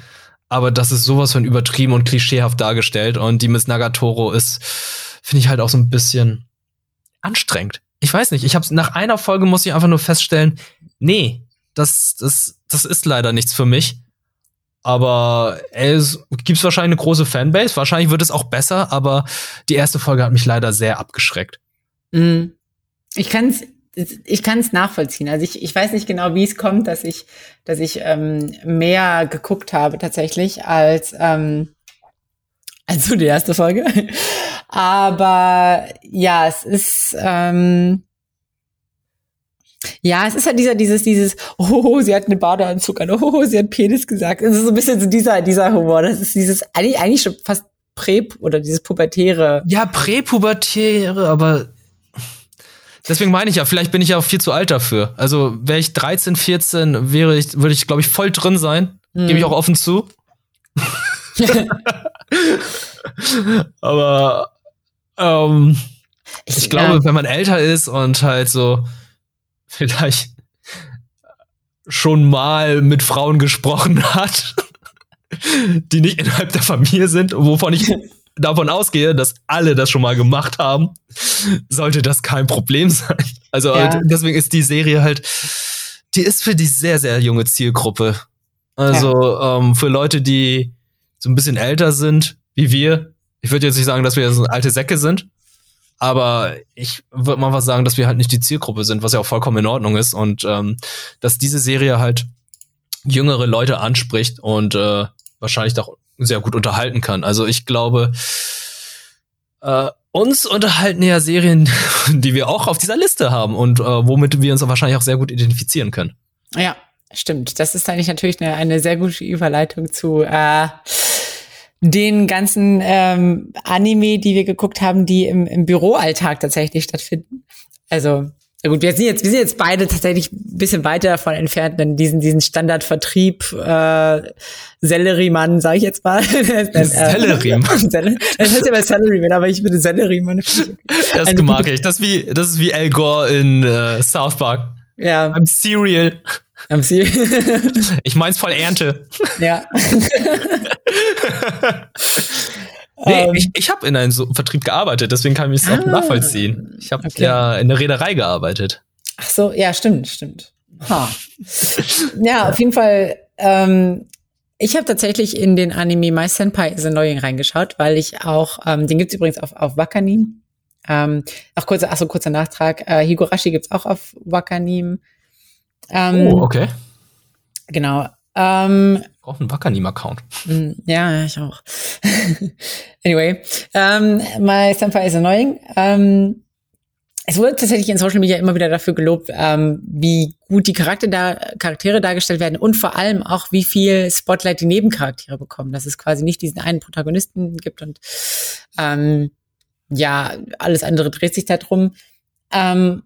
aber das ist sowas von übertrieben und klischeehaft dargestellt. Und die Miss Nagatoro ist, finde ich halt auch so ein bisschen anstrengend. Ich weiß nicht, ich habe nach einer Folge muss ich einfach nur feststellen, nee, das, das, das ist leider nichts für mich. Aber es gibt wahrscheinlich eine große Fanbase. Wahrscheinlich wird es auch besser, aber die erste Folge hat mich leider sehr abgeschreckt. Mhm. Ich kann es ich kann nachvollziehen. Also ich, ich weiß nicht genau, wie es kommt, dass ich, dass ich ähm, mehr geguckt habe tatsächlich als ähm, als so die erste Folge. Aber ja, es ist ähm, ja, es ist halt dieser, dieses, dieses, oh, sie hat einen Badeanzug an, oh, sie hat Penis gesagt. Es ist so ein bisschen so dieser, dieser Humor. Das ist dieses, eigentlich, eigentlich schon fast Prä- oder dieses pubertäre. Ja, präpubertäre, aber deswegen meine ich ja, vielleicht bin ich ja auch viel zu alt dafür. Also wäre ich 13, 14, wäre ich, würde ich, glaube ich, voll drin sein. Mhm. Gebe ich auch offen zu. aber ähm, ich, ich glaube, ja. wenn man älter ist und halt so vielleicht schon mal mit Frauen gesprochen hat, die nicht innerhalb der Familie sind, wovon ich davon ausgehe, dass alle das schon mal gemacht haben, sollte das kein Problem sein. Also ja. deswegen ist die Serie halt, die ist für die sehr, sehr junge Zielgruppe. Also ja. ähm, für Leute, die so ein bisschen älter sind, wie wir. Ich würde jetzt nicht sagen, dass wir so alte Säcke sind, aber ich würde mal was sagen, dass wir halt nicht die Zielgruppe sind, was ja auch vollkommen in Ordnung ist. Und ähm, dass diese Serie halt jüngere Leute anspricht und äh, wahrscheinlich doch sehr gut unterhalten kann. Also ich glaube, äh, uns unterhalten ja Serien, die wir auch auf dieser Liste haben und äh, womit wir uns wahrscheinlich auch sehr gut identifizieren können. Ja, stimmt. Das ist eigentlich natürlich eine, eine sehr gute Überleitung zu äh, den ganzen ähm, Anime, die wir geguckt haben, die im, im Büroalltag tatsächlich stattfinden. Also gut, wir sind jetzt, wir sind jetzt beide tatsächlich ein bisschen weiter davon entfernt, denn diesen, diesen Standardvertrieb, äh, Selleriemann, sage ich jetzt mal. Selleriemann. das heißt ja mal Salaryman, aber ich bin Selleriemann. Das mag ich. Das ist wie, das ist wie Al Gore in uh, South Park. Ja. I'm Cereal. I'm Cereal. ich mein's voll Ernte. Ja. Nee, ähm, ich, ich habe in einem so Vertrieb gearbeitet, deswegen kann ich es ah, auch nachvollziehen. Ich habe okay. ja in der Reederei gearbeitet. Ach so, ja, stimmt, stimmt. Ha. ja, auf jeden Fall. Ähm, ich habe tatsächlich in den Anime My Senpai is Annoying reingeschaut, weil ich auch, ähm, den gibt's übrigens auf, auf Wakanim. Ähm, auch kurzer, ach so, kurzer Nachtrag. Äh, Higurashi gibt's auch auf Wakanim. Ähm, oh, okay. Genau. Ähm, brauche einen Wakanim-Account. Mm, ja, ich auch. anyway, um, ähm, my Senpai is annoying. Um, ähm, es wurde tatsächlich in Social Media immer wieder dafür gelobt, ähm, wie gut die Charakter da, Charaktere dargestellt werden und vor allem auch, wie viel Spotlight die Nebencharaktere bekommen. Dass es quasi nicht diesen einen Protagonisten gibt und ähm, ja, alles andere dreht sich darum. Ähm,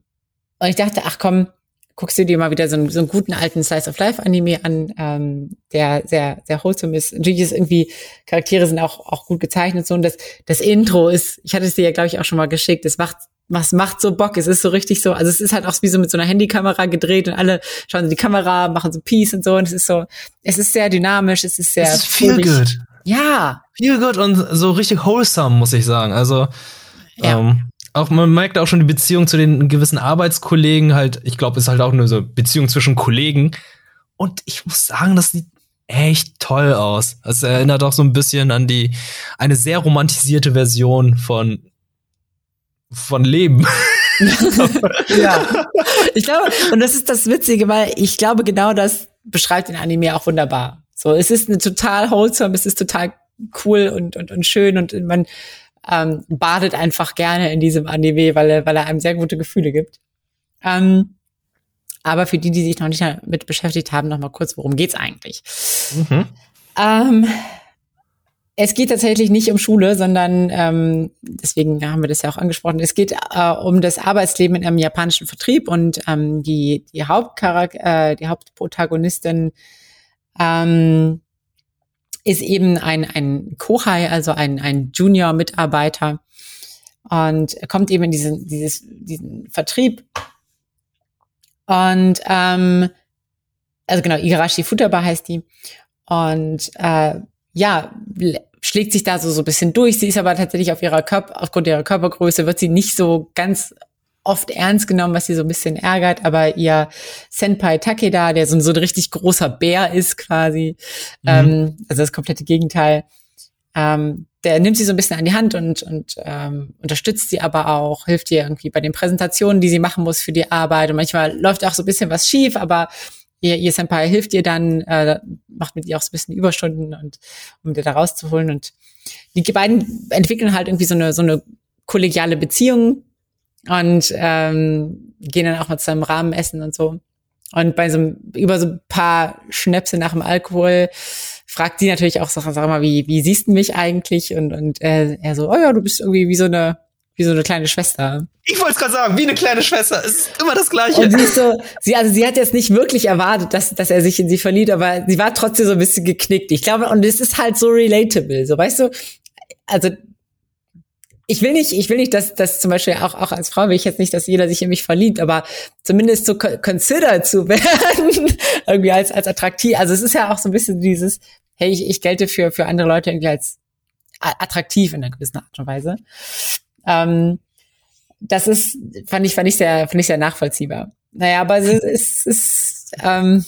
und ich dachte, ach komm, guckst du dir mal wieder so einen, so einen guten alten Slice of Life Anime an, ähm, der sehr, sehr wholesome ist. Natürlich ist irgendwie, Charaktere sind auch, auch gut gezeichnet so und das, das Intro ist, ich hatte es dir ja, glaube ich, auch schon mal geschickt, es macht, was macht so Bock, es ist so richtig so, also es ist halt auch wie so mit so einer Handykamera gedreht und alle schauen so die Kamera, machen so Peace und so und es ist so, es ist sehr dynamisch, es ist sehr. Es ist viel gut. Ja. Viel gut und so richtig wholesome, muss ich sagen. Also, ja. ähm, auch man merkt auch schon die Beziehung zu den gewissen Arbeitskollegen halt, ich glaube, es ist halt auch nur so Beziehung zwischen Kollegen. Und ich muss sagen, das sieht echt toll aus. Es erinnert auch so ein bisschen an die, eine sehr romantisierte Version von, von Leben. ja. Ich glaube, und das ist das Witzige, weil ich glaube, genau das beschreibt den Anime auch wunderbar. So, es ist eine total wholesome, es ist total cool und, und, und schön und man, ähm, badet einfach gerne in diesem Anime, weil er, weil er einem sehr gute Gefühle gibt. Ähm, aber für die, die sich noch nicht damit beschäftigt haben, noch mal kurz, worum geht's eigentlich? Mhm. Ähm, es geht tatsächlich nicht um Schule, sondern ähm, deswegen haben wir das ja auch angesprochen. Es geht äh, um das Arbeitsleben in einem japanischen Vertrieb und ähm, die die Hauptcharakter, äh, die Hauptprotagonistin ähm, ist eben ein, ein Kohai, also ein, ein Junior-Mitarbeiter und kommt eben in diesen, dieses, diesen Vertrieb. Und ähm, also genau, Igarashi Futaba heißt die. Und äh, ja, schlägt sich da so, so ein bisschen durch. Sie ist aber tatsächlich auf ihrer Körper, aufgrund ihrer Körpergröße wird sie nicht so ganz oft ernst genommen, was sie so ein bisschen ärgert, aber ihr Senpai Takeda, der so, so ein richtig großer Bär ist quasi, mhm. ähm, also das komplette Gegenteil, ähm, der nimmt sie so ein bisschen an die Hand und, und ähm, unterstützt sie aber auch, hilft ihr irgendwie bei den Präsentationen, die sie machen muss für die Arbeit. Und manchmal läuft auch so ein bisschen was schief, aber ihr, ihr Senpai hilft ihr dann, äh, macht mit ihr auch so ein bisschen Überstunden und um dir da rauszuholen. Und die beiden entwickeln halt irgendwie so eine, so eine kollegiale Beziehung und ähm, gehen dann auch mal zusammen Rahmen essen und so. Und bei so einem, über so ein paar Schnäpse nach dem Alkohol fragt sie natürlich auch, sag, sag mal, wie, wie siehst du mich eigentlich? Und, und äh, er so, oh ja, du bist irgendwie wie so eine wie so eine kleine Schwester. Ich wollte es gerade sagen, wie eine kleine Schwester. Es ist immer das Gleiche. Und sie ist so, sie, also sie hat jetzt nicht wirklich erwartet, dass, dass er sich in sie verliebt, aber sie war trotzdem so ein bisschen geknickt. Ich glaube, und es ist halt so relatable. So, weißt du, also ich will nicht, ich will nicht, dass, dass zum Beispiel auch, auch als Frau will ich jetzt nicht, dass jeder sich in mich verliebt, aber zumindest so consider zu werden, irgendwie als, als attraktiv. Also es ist ja auch so ein bisschen dieses, hey, ich, ich gelte für, für andere Leute irgendwie als attraktiv in einer gewissen Art und Weise. Ähm, das ist, fand ich, fand ich sehr, fand ich sehr nachvollziehbar. Naja, aber es ist, ist ähm,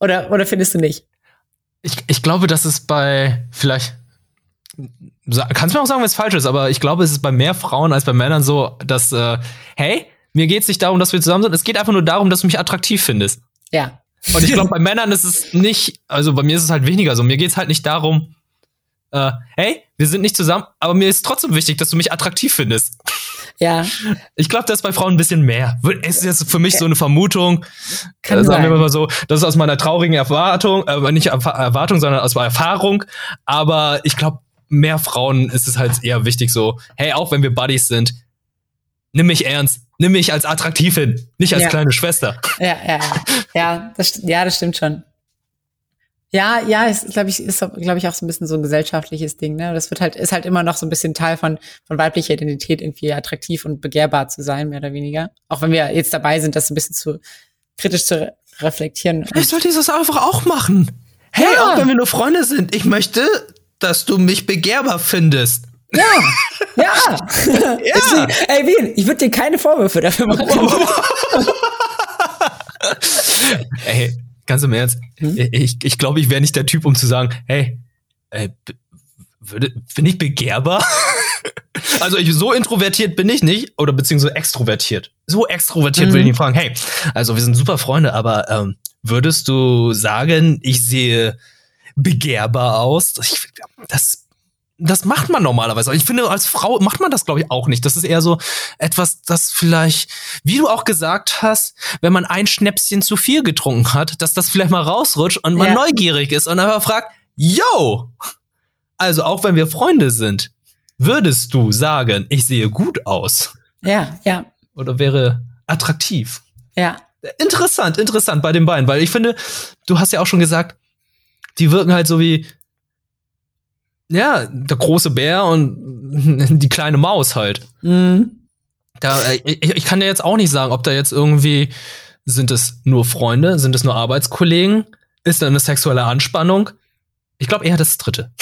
oder, oder findest du nicht? Ich, ich glaube, dass es bei vielleicht kannst mir auch sagen, wenn es falsch ist, aber ich glaube, es ist bei mehr Frauen als bei Männern so, dass, äh, hey, mir geht es nicht darum, dass wir zusammen sind, es geht einfach nur darum, dass du mich attraktiv findest. Ja. Und ich glaube, bei Männern ist es nicht, also bei mir ist es halt weniger so. Mir geht es halt nicht darum, äh, hey, wir sind nicht zusammen, aber mir ist trotzdem wichtig, dass du mich attraktiv findest. Ja. Ich glaube, das ist bei Frauen ein bisschen mehr. Es ist jetzt für mich so eine Vermutung, Kann äh, sagen wir mal so, das ist aus meiner traurigen Erwartung, äh, nicht Erwartung, sondern aus meiner Erfahrung. Aber ich glaube, mehr Frauen ist es halt eher wichtig so, hey, auch wenn wir Buddies sind, nimm mich ernst, nimm mich als attraktiv hin, nicht als ja. kleine Schwester. Ja, ja, ja. Ja, das, ja, das stimmt schon. Ja, ja, ist, glaube ich, ist, glaube ich, auch so ein bisschen so ein gesellschaftliches Ding, ne? Das wird halt, ist halt immer noch so ein bisschen Teil von, von weiblicher Identität, irgendwie attraktiv und begehrbar zu sein, mehr oder weniger. Auch wenn wir jetzt dabei sind, das so ein bisschen zu kritisch zu reflektieren. Ich sollte das einfach auch machen. Hey, ja. auch wenn wir nur Freunde sind, ich möchte, dass du mich begehrbar findest. Ja, ja. ja. Deswegen, ey, Wien, ich würde dir keine Vorwürfe dafür machen. ey, ganz im Ernst, hm? ich, ich glaube, ich wäre nicht der Typ, um zu sagen, hey, ey, würde, bin ich begehrbar? also ich, so introvertiert bin ich nicht, oder beziehungsweise extrovertiert. So extrovertiert mhm. würde ich ihn fragen, hey, also wir sind super Freunde, aber ähm, würdest du sagen, ich sehe begehrbar aus? Ich, das das macht man normalerweise. Ich finde, als Frau macht man das, glaube ich, auch nicht. Das ist eher so etwas, das vielleicht, wie du auch gesagt hast, wenn man ein Schnäpschen zu viel getrunken hat, dass das vielleicht mal rausrutscht und man ja. neugierig ist und einfach fragt, yo! Also auch wenn wir Freunde sind, würdest du sagen, ich sehe gut aus? Ja, ja. Oder wäre attraktiv? Ja. Interessant, interessant bei den beiden, weil ich finde, du hast ja auch schon gesagt, die wirken halt so wie, ja, der große Bär und die kleine Maus halt. Mhm. Da, äh, ich, ich kann ja jetzt auch nicht sagen, ob da jetzt irgendwie sind es nur Freunde, sind es nur Arbeitskollegen, ist da eine sexuelle Anspannung? Ich glaube eher das Dritte.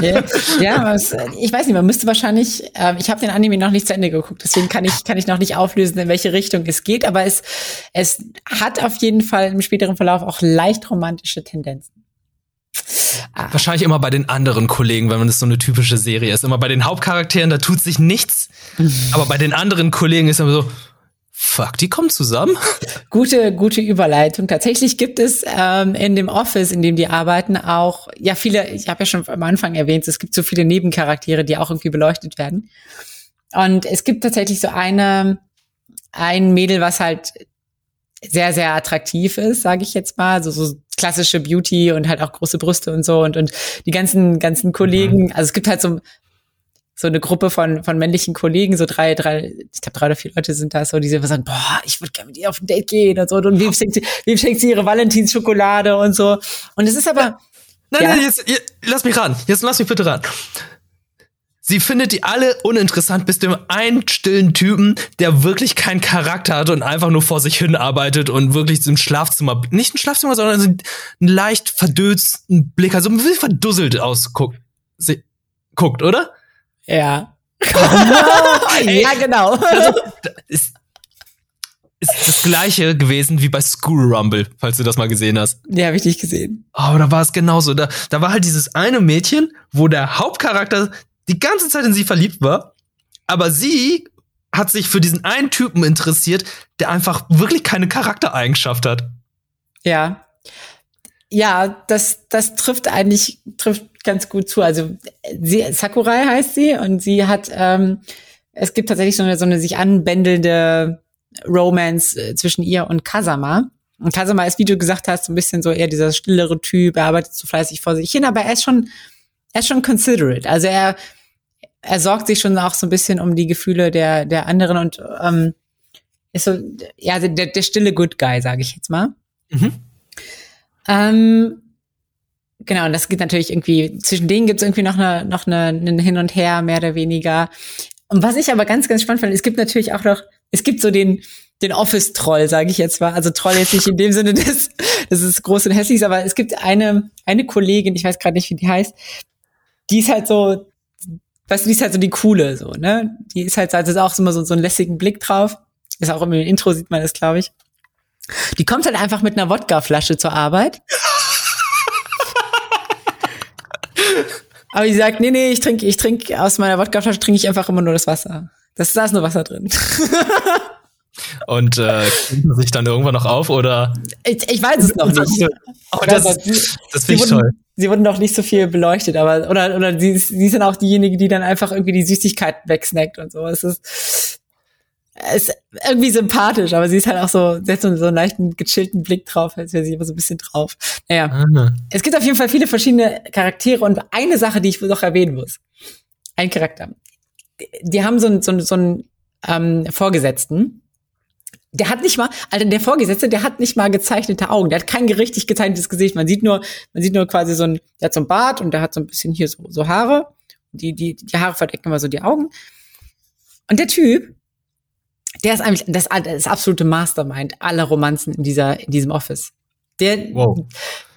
Ja, ja was, ich weiß nicht, man müsste wahrscheinlich, äh, ich habe den Anime noch nicht zu Ende geguckt, deswegen kann ich, kann ich noch nicht auflösen, in welche Richtung es geht, aber es, es hat auf jeden Fall im späteren Verlauf auch leicht romantische Tendenzen. Ah. Wahrscheinlich immer bei den anderen Kollegen, wenn man das so eine typische Serie ist. Immer bei den Hauptcharakteren, da tut sich nichts. Aber bei den anderen Kollegen ist immer so, fuck, die kommen zusammen. Gute, gute Überleitung. Tatsächlich gibt es ähm, in dem Office, in dem die arbeiten, auch, ja, viele, ich habe ja schon am Anfang erwähnt, es gibt so viele Nebencharaktere, die auch irgendwie beleuchtet werden. Und es gibt tatsächlich so eine, ein Mädel, was halt sehr, sehr attraktiv ist, sage ich jetzt mal. So, so klassische Beauty und halt auch große Brüste und so und, und die ganzen, ganzen Kollegen, mhm. also es gibt halt so, so eine Gruppe von, von männlichen Kollegen, so drei, drei, ich glaube drei oder vier Leute sind da so, die sagen, boah, ich würde gerne mit ihr auf ein Date gehen und so. Und wem schenkt sie, wem schenkt sie ihre Valentinsschokolade und so. Und es ist aber. Nein, ja. nein, jetzt, jetzt, lass mich ran. Jetzt lass mich bitte ran. Sie findet die alle uninteressant, bis dem einen stillen Typen, der wirklich keinen Charakter hat und einfach nur vor sich hin arbeitet und wirklich im Schlafzimmer, nicht ein Schlafzimmer, sondern einen leicht verdötzten Blick hat, so ein bisschen verdusselt ausguckt. Sie guckt, oder? Ja. ja, genau. Also, ist, ist das gleiche gewesen wie bei School Rumble, falls du das mal gesehen hast. Ja, habe ich nicht gesehen. Oh, da war es genauso. Da, da war halt dieses eine Mädchen, wo der Hauptcharakter die ganze Zeit in sie verliebt war, aber sie hat sich für diesen einen Typen interessiert, der einfach wirklich keine Charaktereigenschaft hat. Ja. Ja, das, das trifft eigentlich, trifft ganz gut zu. Also sie, Sakurai heißt sie und sie hat, ähm, es gibt tatsächlich so eine, so eine sich anbändelnde Romance äh, zwischen ihr und Kasama. Und Kasama ist, wie du gesagt hast, so ein bisschen so eher dieser stillere Typ, er arbeitet so fleißig vor sich hin, aber er ist schon, er ist schon considerate. Also er, er sorgt sich schon auch so ein bisschen um die Gefühle der, der anderen und ähm, ist so, ja, der, der stille Good Guy, sage ich jetzt mal. Mhm. Ähm, genau, und das geht natürlich irgendwie, zwischen denen gibt es irgendwie noch eine, noch eine, eine Hin und Her, mehr oder weniger. Und was ich aber ganz, ganz spannend fand, es gibt natürlich auch noch, es gibt so den, den Office-Troll, sage ich jetzt mal. Also Troll jetzt nicht in dem Sinne, dass das ist groß und hässlich, aber es gibt eine, eine Kollegin, ich weiß gerade nicht, wie die heißt, die ist halt so weißt du, die ist halt so die coole, so, ne? Die ist halt, also ist auch immer so, so einen lässigen Blick drauf. Ist auch im Intro sieht man das, glaube ich. Die kommt halt einfach mit einer Wodkaflasche zur Arbeit. Aber die sagt, nee, nee, ich trinke, ich trinke aus meiner Wodkaflasche trinke ich einfach immer nur das Wasser. Das, da ist nur Wasser drin. Und äh, sie sich dann irgendwann noch auf oder? Ich, ich weiß es noch nicht. Oh, das, das finde ich toll. Sie wurden noch nicht so viel beleuchtet, aber oder oder sie, sie sind auch diejenige, die dann einfach irgendwie die Süßigkeiten wegsnackt und so. Es ist, ist irgendwie sympathisch, aber sie ist halt auch so, sie hat so, so einen leichten gechillten Blick drauf, als wäre sie immer so ein bisschen drauf. Naja. Ah. Es gibt auf jeden Fall viele verschiedene Charaktere und eine Sache, die ich noch erwähnen muss. Ein Charakter. Die haben so einen, so einen, so einen ähm, Vorgesetzten, der hat nicht mal, also der Vorgesetzte, der hat nicht mal gezeichnete Augen. Der hat kein richtig gezeichnetes Gesicht. Man sieht nur, man sieht nur quasi so ein, der hat so ein Bart und der hat so ein bisschen hier so, so Haare. Die, die, die Haare verdecken immer so die Augen. Und der Typ, der ist eigentlich das, das absolute Mastermind aller Romanzen in dieser, in diesem Office. Der, wow.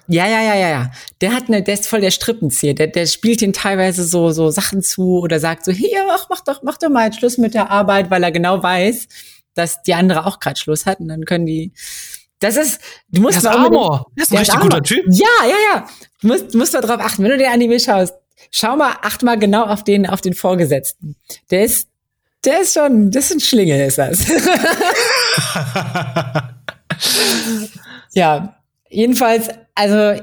Ja, ja, ja, ja, ja. Der hat eine, der ist voll der Strippenzieher. Der, der spielt ihn teilweise so, so Sachen zu oder sagt so, hier, mach, mach doch, mach doch mal Schluss mit der Arbeit, weil er genau weiß, dass die andere auch gerade Schluss hat und dann können die das ist, du musst das ist Amor. Das ist ein richtig guter Typ. Ja, ja, ja. Du musst, musst mal drauf achten. Wenn du dir Anime schaust, schau mal, acht mal genau auf den, auf den Vorgesetzten. Der ist, der ist schon, das ist ein Schlingel, ist das. ja. Jedenfalls, also,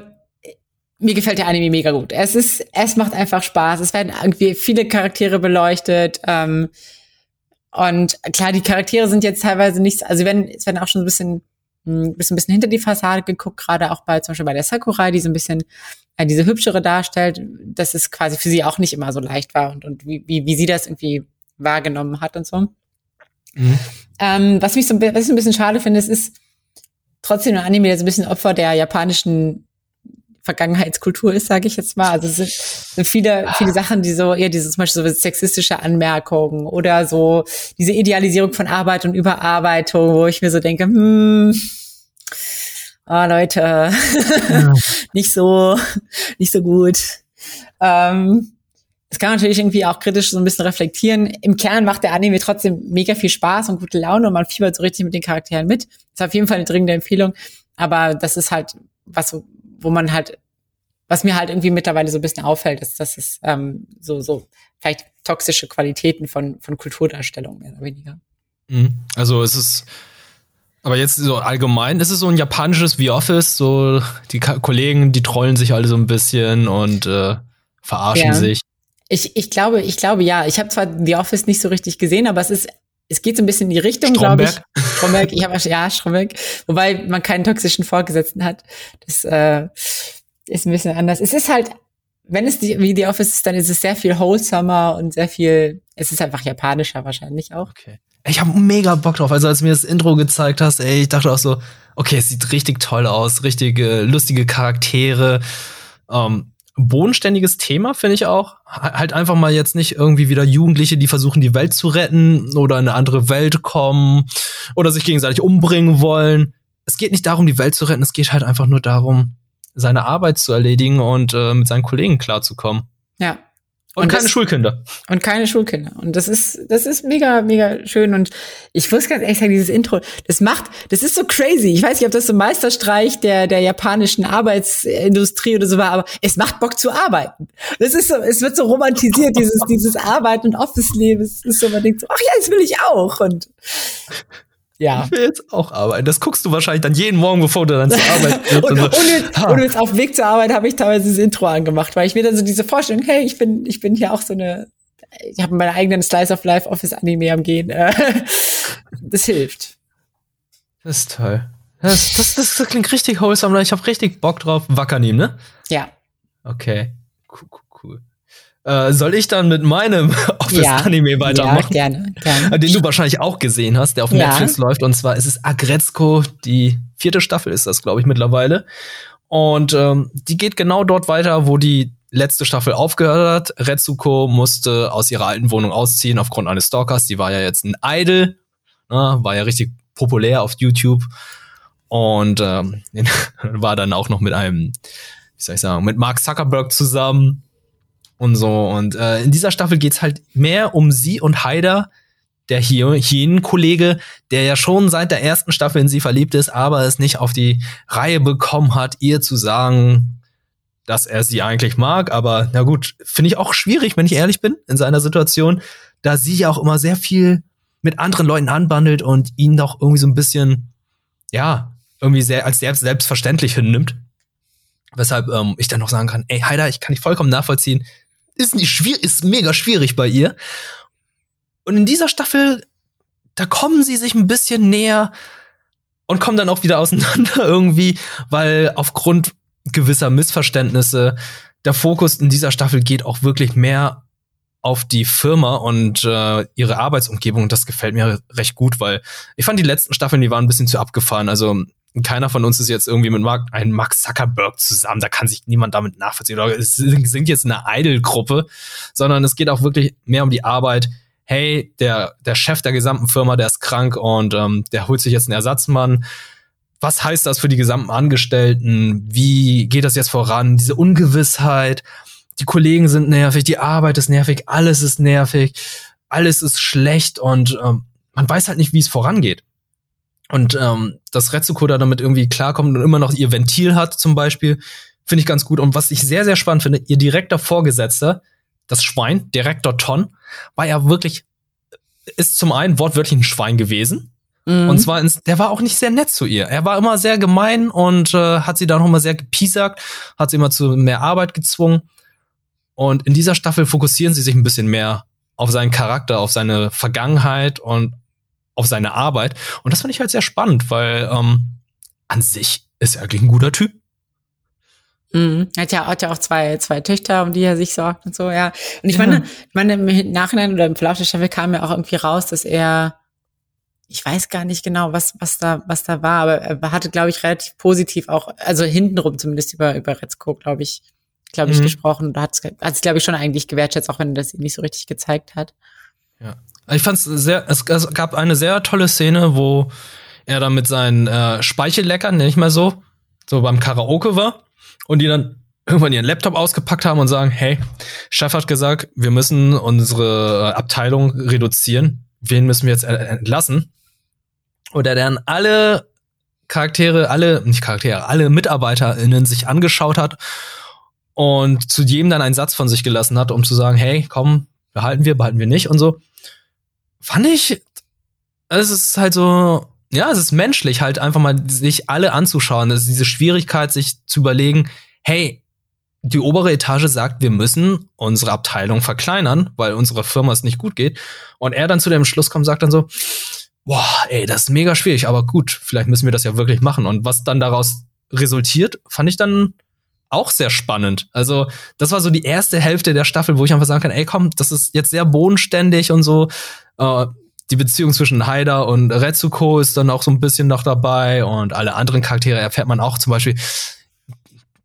mir gefällt der Anime mega gut. Es ist, es macht einfach Spaß. Es werden irgendwie viele Charaktere beleuchtet. Ähm, und klar, die Charaktere sind jetzt teilweise nicht, also wenn, es werden auch schon so ein bisschen, ein bisschen, ein bisschen hinter die Fassade geguckt, gerade auch bei, zum Beispiel bei der Sakurai, die so ein bisschen äh, diese hübschere darstellt, dass es quasi für sie auch nicht immer so leicht war und, und wie, wie, wie sie das irgendwie wahrgenommen hat und so. Mhm. Ähm, was mich so was ich ein bisschen schade finde, es ist trotzdem ein Anime, der so ein bisschen Opfer der japanischen Vergangenheitskultur ist, sage ich jetzt mal. Also es sind, sind viele, viele Sachen, die so, eher diese zum Beispiel so sexistische Anmerkungen oder so diese Idealisierung von Arbeit und Überarbeitung, wo ich mir so denke, hm, ah, Leute, ja. nicht so, nicht so gut. Ähm, das kann man natürlich irgendwie auch kritisch so ein bisschen reflektieren. Im Kern macht der Anime trotzdem mega viel Spaß und gute Laune und man fiebert so richtig mit den Charakteren mit. Das ist auf jeden Fall eine dringende Empfehlung. Aber das ist halt was, wo man halt, was mir halt irgendwie mittlerweile so ein bisschen auffällt, ist, dass es ähm, so, so vielleicht toxische Qualitäten von, von Kulturdarstellung mehr oder weniger. Mhm. Also es ist, aber jetzt so allgemein, ist es so ein japanisches The Office, so die Kollegen, die trollen sich alle so ein bisschen und äh, verarschen ja. sich. Ich, ich glaube, ich glaube ja. Ich habe zwar The Office nicht so richtig gesehen, aber es ist es geht so ein bisschen in die Richtung, glaube ich. Stromberg, ich habe ja Stromberg, wobei man keinen toxischen Vorgesetzten hat. Das äh, ist ein bisschen anders. Es ist halt, wenn es die, wie die Office ist, dann ist es sehr viel wholesomer und sehr viel. Es ist einfach japanischer wahrscheinlich auch. Okay. Ich habe mega Bock drauf. Also als du mir das Intro gezeigt hast, ey, ich dachte auch so, okay, es sieht richtig toll aus, richtig äh, lustige Charaktere. Um, ähm, bodenständiges Thema, finde ich auch. Halt einfach mal jetzt nicht irgendwie wieder Jugendliche, die versuchen, die Welt zu retten oder in eine andere Welt kommen oder sich gegenseitig umbringen wollen. Es geht nicht darum, die Welt zu retten, es geht halt einfach nur darum, seine Arbeit zu erledigen und äh, mit seinen Kollegen klarzukommen. Ja, und, und keine das, Schulkinder. Und keine Schulkinder. Und das ist, das ist mega, mega schön. Und ich muss ganz ehrlich sagen, dieses Intro, das macht, das ist so crazy. Ich weiß nicht, ob das so ein Meisterstreich der, der japanischen Arbeitsindustrie oder so war, aber es macht Bock zu arbeiten. Das ist so, es wird so romantisiert, dieses, dieses Arbeiten und Office-Leben. Es ist so, man denkt so, ach ja, das will ich auch. Und ja. Ich will jetzt auch arbeiten. Das guckst du wahrscheinlich dann jeden Morgen, bevor du dann zur Arbeit gehst. und, und, und, und, jetzt auf dem Weg zur Arbeit habe ich teilweise dieses Intro angemacht, weil ich mir dann so diese Vorstellung, hey, ich bin, ich bin hier auch so eine, ich habe meinen eigenen Slice of Life Office Anime am Gehen. das hilft. Das ist toll. Das, das, das, das klingt richtig wholesome. Ich habe richtig Bock drauf. Wackernehmen, ne? Ja. Okay. Äh, soll ich dann mit meinem Office-Anime ja, weitermachen? Ja, gerne, gerne. Den du wahrscheinlich auch gesehen hast, der auf ja. Netflix läuft. Und zwar ist es Agretzko, die vierte Staffel ist das, glaube ich, mittlerweile. Und ähm, die geht genau dort weiter, wo die letzte Staffel aufgehört hat. Retsuko musste aus ihrer alten Wohnung ausziehen aufgrund eines Stalkers. Die war ja jetzt ein Idol, ne, war ja richtig populär auf YouTube. Und ähm, war dann auch noch mit einem, wie soll ich sagen, mit Mark Zuckerberg zusammen und so. Und äh, in dieser Staffel geht's halt mehr um sie und Haider, der hier Hyänen-Kollege, der ja schon seit der ersten Staffel in sie verliebt ist, aber es nicht auf die Reihe bekommen hat, ihr zu sagen, dass er sie eigentlich mag. Aber na gut, finde ich auch schwierig, wenn ich ehrlich bin, in seiner Situation, da sie ja auch immer sehr viel mit anderen Leuten anbandelt und ihn doch irgendwie so ein bisschen, ja, irgendwie sehr als selbst selbstverständlich hinnimmt. Weshalb ähm, ich dann noch sagen kann, ey, Heider, ich kann dich vollkommen nachvollziehen, ist nicht schwierig, ist mega schwierig bei ihr. Und in dieser Staffel, da kommen sie sich ein bisschen näher und kommen dann auch wieder auseinander irgendwie, weil aufgrund gewisser Missverständnisse der Fokus in dieser Staffel geht auch wirklich mehr auf die Firma und äh, ihre Arbeitsumgebung. Das gefällt mir recht gut, weil ich fand die letzten Staffeln, die waren ein bisschen zu abgefahren. Also keiner von uns ist jetzt irgendwie mit Mark, einem Max Zuckerberg zusammen. Da kann sich niemand damit nachvollziehen. Oder es sind jetzt eine Idol-Gruppe, sondern es geht auch wirklich mehr um die Arbeit. Hey, der, der Chef der gesamten Firma, der ist krank und ähm, der holt sich jetzt einen Ersatzmann. Was heißt das für die gesamten Angestellten? Wie geht das jetzt voran? Diese Ungewissheit. Die Kollegen sind nervig, die Arbeit ist nervig, alles ist nervig, alles ist schlecht und ähm, man weiß halt nicht, wie es vorangeht. Und ähm, dass Retsuko da damit irgendwie klarkommt und immer noch ihr Ventil hat, zum Beispiel, finde ich ganz gut. Und was ich sehr, sehr spannend finde, ihr direkter Vorgesetzter, das Schwein, Direktor Ton, war ja wirklich, ist zum einen wortwörtlich ein Schwein gewesen. Mhm. Und zwar, ins, der war auch nicht sehr nett zu ihr. Er war immer sehr gemein und äh, hat sie dann noch mal sehr gepiesackt, hat sie immer zu mehr Arbeit gezwungen. Und in dieser Staffel fokussieren sie sich ein bisschen mehr auf seinen Charakter, auf seine Vergangenheit und auf seine Arbeit. Und das fand ich halt sehr spannend, weil ähm, an sich ist er eigentlich ein guter Typ. Mhm. Er hat ja, hat ja auch zwei, zwei Töchter, um die er sich sorgt und so, ja. Und ich ja. meine, ich meine, im Nachhinein oder im Verlauf der Staffel kam ja auch irgendwie raus, dass er, ich weiß gar nicht genau, was, was da, was da war, aber er hatte, glaube ich, relativ positiv auch, also hintenrum zumindest über, über Retzko, glaube ich, glaube ich, mhm. gesprochen. Und hat es, glaube ich, schon eigentlich gewertschätzt, auch wenn er das ihm nicht so richtig gezeigt hat. Ja. Ich fand es sehr, es, gab eine sehr tolle Szene, wo er dann mit seinen äh, Speichelleckern, nenne ich mal so, so beim Karaoke war und die dann irgendwann ihren Laptop ausgepackt haben und sagen, hey, Chef hat gesagt, wir müssen unsere Abteilung reduzieren. Wen müssen wir jetzt entlassen? Und er dann alle Charaktere, alle, nicht Charaktere, alle MitarbeiterInnen sich angeschaut hat und zu jedem dann einen Satz von sich gelassen hat, um zu sagen, hey, komm, behalten wir, behalten wir nicht und so fand ich, es ist halt so, ja, es ist menschlich, halt einfach mal sich alle anzuschauen. Es ist diese Schwierigkeit, sich zu überlegen, hey, die obere Etage sagt, wir müssen unsere Abteilung verkleinern, weil unsere Firma es nicht gut geht. Und er dann zu dem Schluss kommt, sagt dann so, boah, ey, das ist mega schwierig, aber gut, vielleicht müssen wir das ja wirklich machen. Und was dann daraus resultiert, fand ich dann auch sehr spannend. Also, das war so die erste Hälfte der Staffel, wo ich einfach sagen kann, ey, komm, das ist jetzt sehr bodenständig und so. Äh, die Beziehung zwischen Haida und Retsuko ist dann auch so ein bisschen noch dabei und alle anderen Charaktere erfährt man auch zum Beispiel.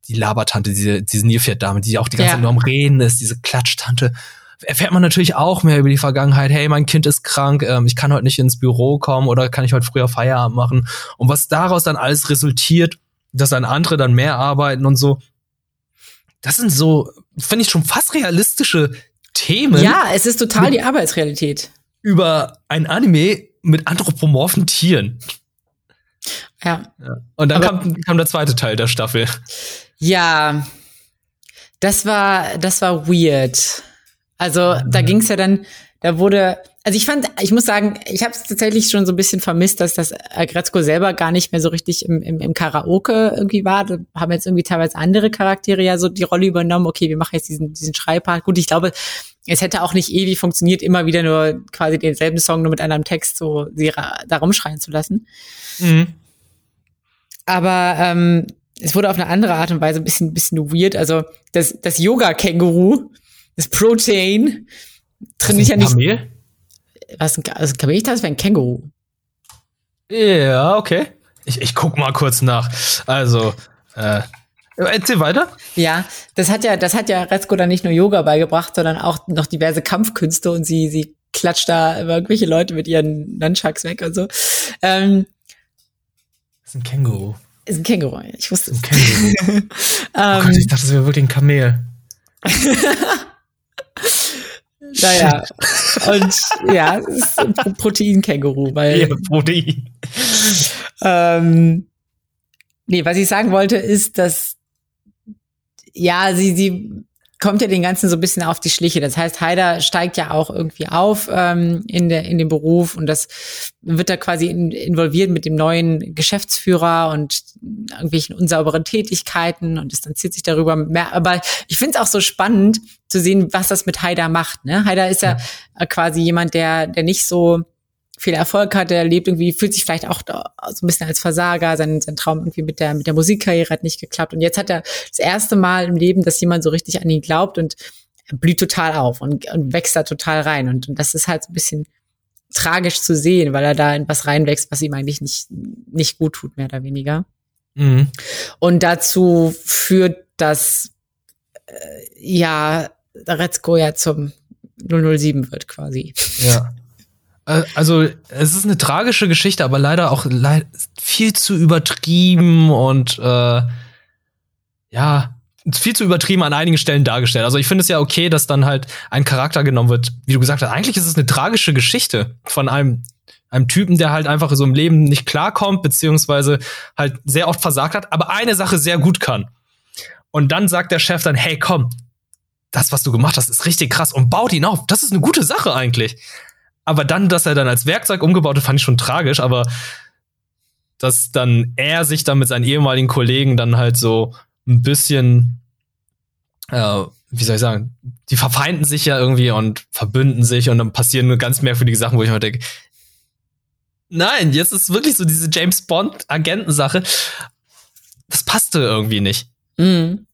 die Labertante, diese, diese Nilpferd-Dame, die auch die ganze Ja. Zeit nur am Reden ist, diese Klatschtante. Erfährt man natürlich auch mehr über die Vergangenheit. Hey, mein Kind ist krank, ähm, ich kann heute nicht ins Büro kommen oder kann ich heute früher Feierabend machen. Und was daraus dann alles resultiert, dass dann andere dann mehr arbeiten und so. Das sind so, finde ich schon fast realistische Themen Ja, es ist total die Arbeitsrealität. über ein Anime mit anthropomorphen Tieren. Ja. Und dann Aber- kam, kam der zweite Teil der Staffel. Ja, das war, das war weird. Also da ging es ja dann, da wurde, also ich fand, ich muss sagen, ich habe es tatsächlich schon so ein bisschen vermisst, dass das Agretzko selber gar nicht mehr so richtig im, im, im Karaoke irgendwie war. Da haben jetzt irgendwie teilweise andere Charaktere ja so die Rolle übernommen. Okay, wir machen jetzt diesen, diesen Schreipart. Gut, ich glaube, es hätte auch nicht ewig funktioniert, immer wieder nur quasi denselben Song nur mit einem Text so sie da rumschreien zu lassen. Mhm. Aber ähm, es wurde auf eine andere Art und Weise ein bisschen, bisschen weird. Also das, das Yoga-Känguru, das Protein, trainiert ja nicht. Kamel? Was ein, also ein Kamel, das wäre ein Känguru. Ja, okay. Ich, ich guck mal kurz nach. Also, äh, erzähl weiter. Ja, das hat ja, das hat ja Retzko dann nicht nur Yoga beigebracht, sondern auch noch diverse Kampfkünste und sie, sie klatscht da irgendwelche Leute mit ihren Nunchucks weg und so. Ähm, Das ist ein Känguru. ist ein Känguru, ich wusste Ein es. Känguru. Oh ähm, Gott, ich dachte, das wäre wirklich ein Kamel. naja. Und ja, es ist ein Pro- Proteinkänguru, weil Ja, Protein. Ähm, nee, was ich sagen wollte, ist, dass ja, sie, sie kommt ja den Ganzen so ein bisschen auf die Schliche. Das heißt, Haider steigt ja auch irgendwie auf ähm, in, der, in dem Beruf und das wird da quasi in, involviert mit dem neuen Geschäftsführer und irgendwelchen unsauberen Tätigkeiten und distanziert sich darüber mehr. Aber ich finde es auch so spannend zu sehen, was das mit Haider macht. Ne? Haider ist ja, äh, quasi jemand, der, der nicht so viel Erfolg hat, der lebt irgendwie, fühlt sich vielleicht auch so ein bisschen als Versager, sein, sein Traum irgendwie mit der, mit der Musikkarriere hat nicht geklappt. Und jetzt hat er das erste Mal im Leben, dass jemand so richtig an ihn glaubt und er blüht total auf und, und wächst da total rein. Und, und das ist halt so ein bisschen tragisch zu sehen, weil er da in was reinwächst, was ihm eigentlich nicht, nicht gut tut, mehr oder weniger. Mhm. Und dazu führt das, äh, ja, Retzko ja zum 007 wird quasi. Ja. Äh, Also, es ist eine tragische Geschichte, aber leider auch leid viel zu übertrieben und äh, ja, viel zu übertrieben an einigen Stellen dargestellt. Also ich finde es ja okay, dass dann halt ein Charakter genommen wird, wie du gesagt hast. Eigentlich ist es eine tragische Geschichte von einem einem Typen, der halt einfach so im Leben nicht klarkommt, beziehungsweise halt sehr oft versagt hat, aber eine Sache sehr gut kann. Und dann sagt der Chef dann, hey, komm, das, was du gemacht hast, ist richtig krass und baut ihn auf. Das ist eine gute Sache eigentlich. Aber dann, dass er dann als Werkzeug umgebaut wird, fand ich schon tragisch, aber dass dann er sich dann mit seinen ehemaligen Kollegen dann halt so ein bisschen, äh, wie soll ich sagen, die verfeinden sich ja irgendwie und verbünden sich und dann passieren nur ganz merkwürdige Sachen, wo ich mir denke, nein, jetzt ist wirklich so diese James Bond-Agentensache. Das passte irgendwie nicht. Mhm.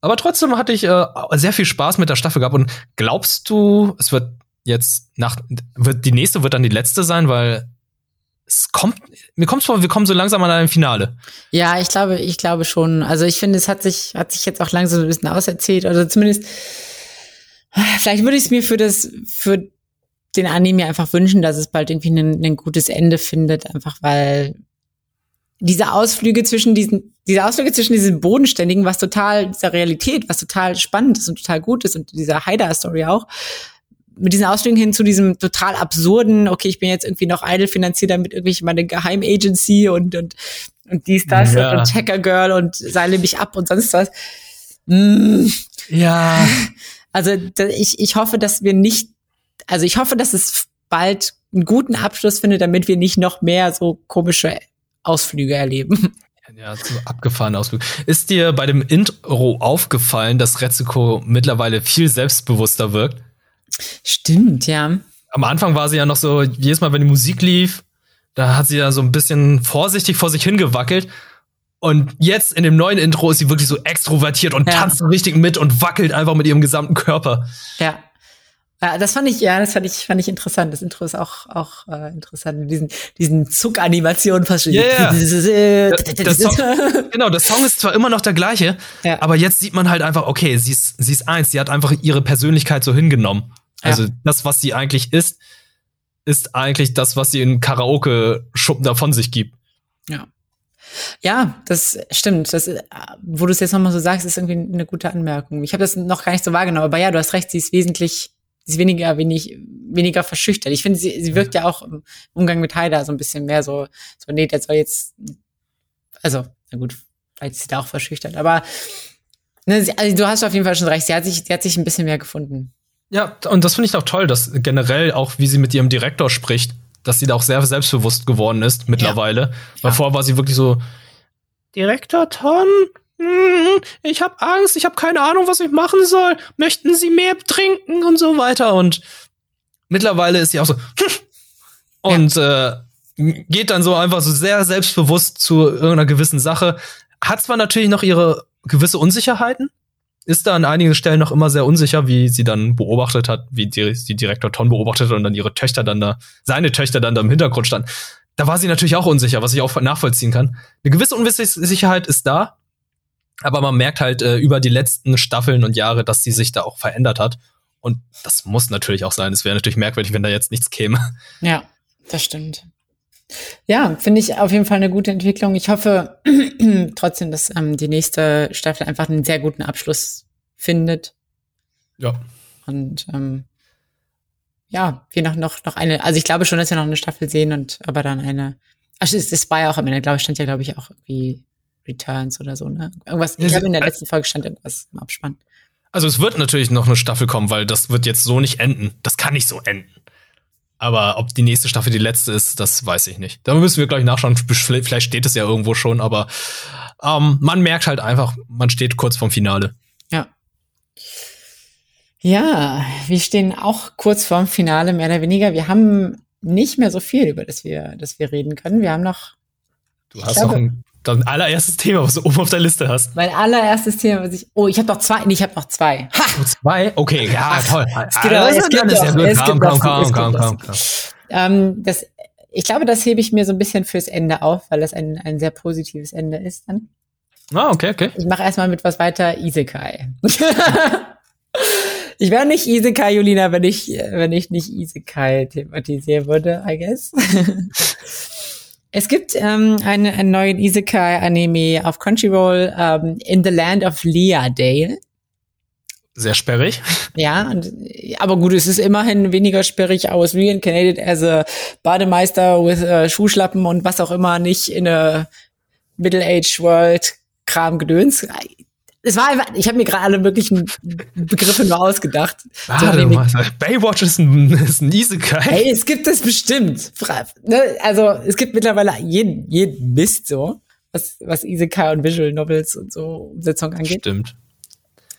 Aber trotzdem hatte ich äh, sehr viel Spaß mit der Staffel gehabt. Und glaubst du, es wird jetzt nach, wird die nächste wird dann die letzte sein, weil es kommt, mir kommt vor, wir kommen so langsam an ein Finale. Ja, ich glaube, ich glaube schon. Also ich finde, es hat sich, hat sich jetzt auch langsam ein bisschen auserzählt. Also zumindest, vielleicht würde ich es mir für das, für den Anime einfach wünschen, dass es bald irgendwie ein, ein gutes Ende findet, einfach weil diese Ausflüge zwischen diesen, diese Ausflüge zwischen diesen Bodenständigen, was total dieser Realität, was total spannend ist und total gut ist und dieser Haida-Story auch, mit diesen Ausflügen hin zu diesem total absurden, okay, ich bin jetzt irgendwie noch idle finanziert damit irgendwelche meine Geheimagency und, und, und dies, das Ja. und, und Hacker Girl und seile mich ab und sonst was. Mm, Ja. also da, ich, ich hoffe, dass wir nicht, also ich hoffe, dass es bald einen guten Abschluss findet, damit wir nicht noch mehr so komische Ausflüge erleben. Ja, so abgefahren Ausflug. Ist dir bei dem Intro aufgefallen, dass Retsuko mittlerweile viel selbstbewusster wirkt? Stimmt, ja. Am Anfang war sie ja noch so, jedes Mal, wenn die Musik lief, da hat sie ja so ein bisschen vorsichtig vor sich hingewackelt. Und jetzt in dem neuen Intro ist sie wirklich so extrovertiert und Ja. tanzt so richtig mit und wackelt einfach mit ihrem gesamten Körper. Ja. Ja, das fand ich, ja, das fand ich, fand ich interessant. Das Intro ist auch, auch äh, interessant. Diesen, diesen Zuckanimationen fast schon. Ja, ja. Der Song, genau, der Song ist zwar immer noch der gleiche, ja. aber jetzt sieht man halt einfach, okay, sie ist, sie ist eins, sie hat einfach ihre Persönlichkeit so hingenommen. Also ja. das, was sie eigentlich ist, ist eigentlich das, was sie in Karaoke-Schuppen davon sich gibt. Ja. Ja, das stimmt. Das, wo du es jetzt nochmal so sagst, ist irgendwie eine gute Anmerkung. Ich habe das noch gar nicht so wahrgenommen, aber ja, du hast recht, sie ist wesentlich sie ist weniger, wenig, weniger verschüchtert. Ich finde, sie, sie wirkt ja auch im Umgang mit Haida so ein bisschen mehr so, so, nee, der soll jetzt, also, na gut, vielleicht ist sie da auch verschüchtert, aber ne, sie, also, du hast auf jeden Fall schon recht, sie hat sich, sie hat sich ein bisschen mehr gefunden. Ja, und das finde ich auch toll, dass generell auch, wie sie mit ihrem Direktor spricht, dass sie da auch sehr selbstbewusst geworden ist mittlerweile. Ja. Weil ja. vorher war sie wirklich so, Direktor Ton, hm, ich habe Angst, ich habe keine Ahnung, was ich machen soll. Möchten Sie mehr trinken und so weiter. Und mittlerweile ist sie auch so und ja. äh, geht dann so einfach so sehr selbstbewusst zu irgendeiner gewissen Sache. Hat zwar natürlich noch ihre gewisse Unsicherheiten, ist da an einigen Stellen noch immer sehr unsicher, wie sie dann beobachtet hat, wie die, die Direktor Ton beobachtet hat und dann ihre Töchter dann da, seine Töchter dann da im Hintergrund standen. Da war sie natürlich auch unsicher, was ich auch nachvollziehen kann. Eine gewisse Unsicherheit ist da, aber man merkt halt äh, über die letzten Staffeln und Jahre, dass sie sich da auch verändert hat. Und das muss natürlich auch sein. Es wäre natürlich merkwürdig, wenn da jetzt nichts käme. Ja, das stimmt. Ja, finde ich auf jeden Fall eine gute Entwicklung. Ich hoffe trotzdem, dass ähm, die nächste Staffel einfach einen sehr guten Abschluss findet. Ja. Und ähm, ja, wir noch, noch, noch eine, also ich glaube schon, dass wir noch eine Staffel sehen und aber dann eine. Ach, es, es war ja auch am Ende, glaube ich, stand ja, glaube ich, auch irgendwie Returns oder so, ne? Irgendwas, ich glaube, in der letzten Folge stand irgendwas im Abspann. Also es wird natürlich noch eine Staffel kommen, weil das wird jetzt so nicht enden. Das kann nicht so enden. Aber ob die nächste Staffel die letzte ist, das weiß ich nicht. Da müssen wir gleich nachschauen. Vielleicht steht es ja irgendwo schon, aber ähm, man merkt halt einfach, man steht kurz vorm Finale. Ja. Ja, wir stehen auch kurz vorm Finale, mehr oder weniger. Wir haben nicht mehr so viel, über das wir, das wir reden können. Wir haben noch. Du hast glaube, noch ein Dein allererstes Thema, was du oben auf der Liste hast. Mein allererstes Thema, was ich. Oh, ich habe noch zwei. Nee, ich habe noch zwei. Ha! Oh, zwei? Okay, ja, toll. Es geht ah, es gibt ja gut. Komm, komm, komm, komm, komm, komm. Ähm, das, ich glaube, das hebe ich mir so ein bisschen fürs Ende auf, weil das ein, ein sehr positives Ende ist dann. Ah, okay, okay. Ich mache erstmal mit was weiter. Isekai. ich wäre nicht Isekai, Julina, wenn ich, wenn ich nicht Isekai thematisieren würde, I guess. Es gibt ähm, eine, einen neuen Isekai-Anime auf Crunchyroll, ähm, In the Land of Leadale. Sehr sperrig. Ja, und, aber gut, es ist immerhin weniger sperrig. Was reincarnated as a Bademeister with uh, Schuhschlappen und was auch immer, nicht in a Middle-Age World Kram Gedöns es war einfach, ich habe mir gerade alle möglichen Begriffe nur ausgedacht. Warte mal, Baywatch ist ein, ist ein Isekai. Hey, es gibt es bestimmt. Ne, also es gibt mittlerweile jeden, jeden Mist so, was, was Isekai und Visual Novels und so Umsetzung angeht. Stimmt.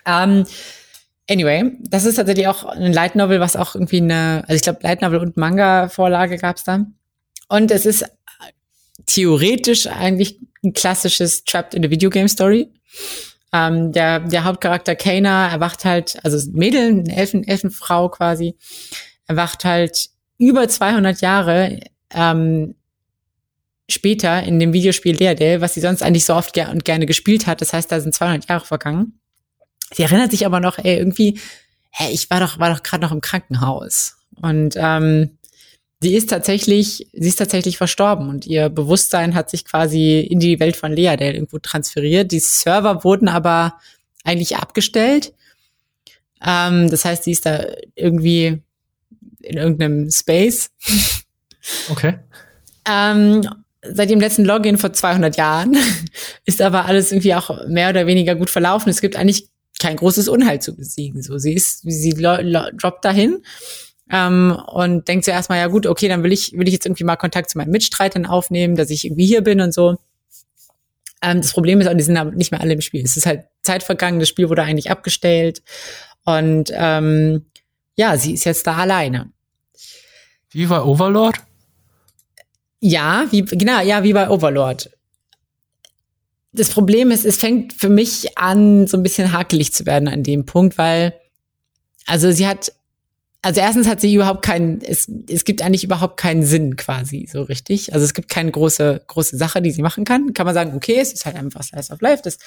Um, ähm, anyway, das ist tatsächlich auch ein Light Novel, was auch irgendwie eine, also ich glaube Light Novel und Manga-Vorlage gab's da. Und es ist theoretisch eigentlich ein klassisches Trapped in a Video Game Story. Ähm, der, der Hauptcharakter Kana erwacht halt, also Mädel, Elfen, Elfenfrau quasi, erwacht halt über 200 Jahre ähm, später in dem Videospiel Leerdale, was sie sonst eigentlich so oft ger und gerne gespielt hat. Das heißt, da sind 200 Jahre vergangen. Sie erinnert sich aber noch, ey, irgendwie, hey, ich war doch, war doch gerade noch im Krankenhaus. Und ähm, sie ist tatsächlich, sie ist tatsächlich verstorben und ihr Bewusstsein hat sich quasi in die Welt von Leadale irgendwo transferiert. Die Server wurden aber eigentlich abgestellt. Ähm, das heißt, sie ist da irgendwie in irgendeinem Space. Okay. ähm, seit dem letzten Login vor 200 Jahren ist aber alles irgendwie auch mehr oder weniger gut verlaufen. Es gibt eigentlich kein großes Unheil zu besiegen. So, sie ist, sie droppt dahin ähm, und denkt zuerst mal, ja gut, okay, dann will ich, will ich jetzt irgendwie mal Kontakt zu meinen Mitstreitern aufnehmen, dass ich irgendwie hier bin und so. Ähm, das Problem ist auch, die sind aber nicht mehr alle im Spiel. Es ist halt Zeit vergangen, das Spiel wurde eigentlich abgestellt und ähm, ja, sie ist jetzt da alleine. Wie bei Overlord? Ja, wie, genau, ja, wie bei Overlord. Das Problem ist, es fängt für mich an, so ein bisschen hakelig zu werden an dem Punkt, weil, also sie hat also erstens hat sie überhaupt keinen, es, es gibt eigentlich überhaupt keinen Sinn quasi so richtig. Also es gibt keine große, große Sache, die sie machen kann. Kann man sagen, okay, es ist halt einfach Slice of Life, das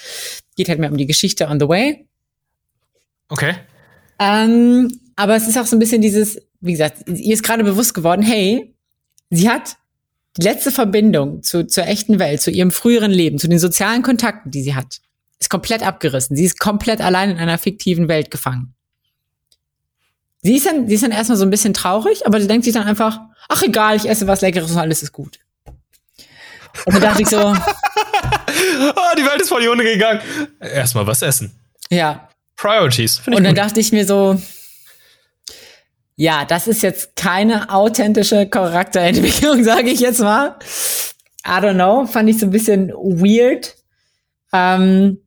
geht halt mehr um die Geschichte on the way. Okay. Ähm, aber es ist auch so ein bisschen dieses, wie gesagt, ihr ist gerade bewusst geworden, hey, sie hat die letzte Verbindung zu, zur echten Welt, zu ihrem früheren Leben, zu den sozialen Kontakten, die sie hat, ist komplett abgerissen. Sie ist komplett allein in einer fiktiven Welt gefangen. Sie ist dann, sie ist dann erstmal so ein bisschen traurig, aber sie denkt sich dann einfach, ach egal, ich esse was Leckeres und alles ist gut. Und dann dachte ich so, oh, die Welt ist vor die Hunde gegangen. Erstmal was essen. Ja. Priorities. Und dann gut. dachte ich mir so, ja, das ist jetzt keine authentische Charakterentwicklung, sage ich jetzt mal. I don't know, fand ich so ein bisschen weird. Ähm,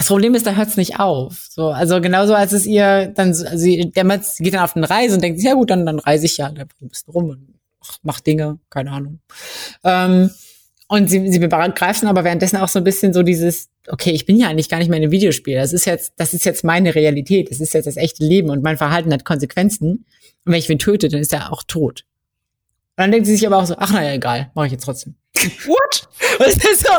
das Problem ist, da hört es nicht auf. So, also genauso als es ihr dann, also sie, der geht dann auf eine Reise und denkt, ja gut, dann, dann reise ich ja ein bisschen rum und mach, Dinge, keine Ahnung. Ähm, und sie, sie begreifen aber währenddessen auch so ein bisschen so dieses, okay, ich bin ja eigentlich gar nicht mehr in einem Videospiel. Das ist jetzt, das ist jetzt meine Realität. Das ist jetzt das echte Leben und mein Verhalten hat Konsequenzen. Und wenn ich ihn töte, dann ist er auch tot. Und dann denkt sie sich aber auch so, ach naja, egal, mache ich jetzt trotzdem. What? Es ist so,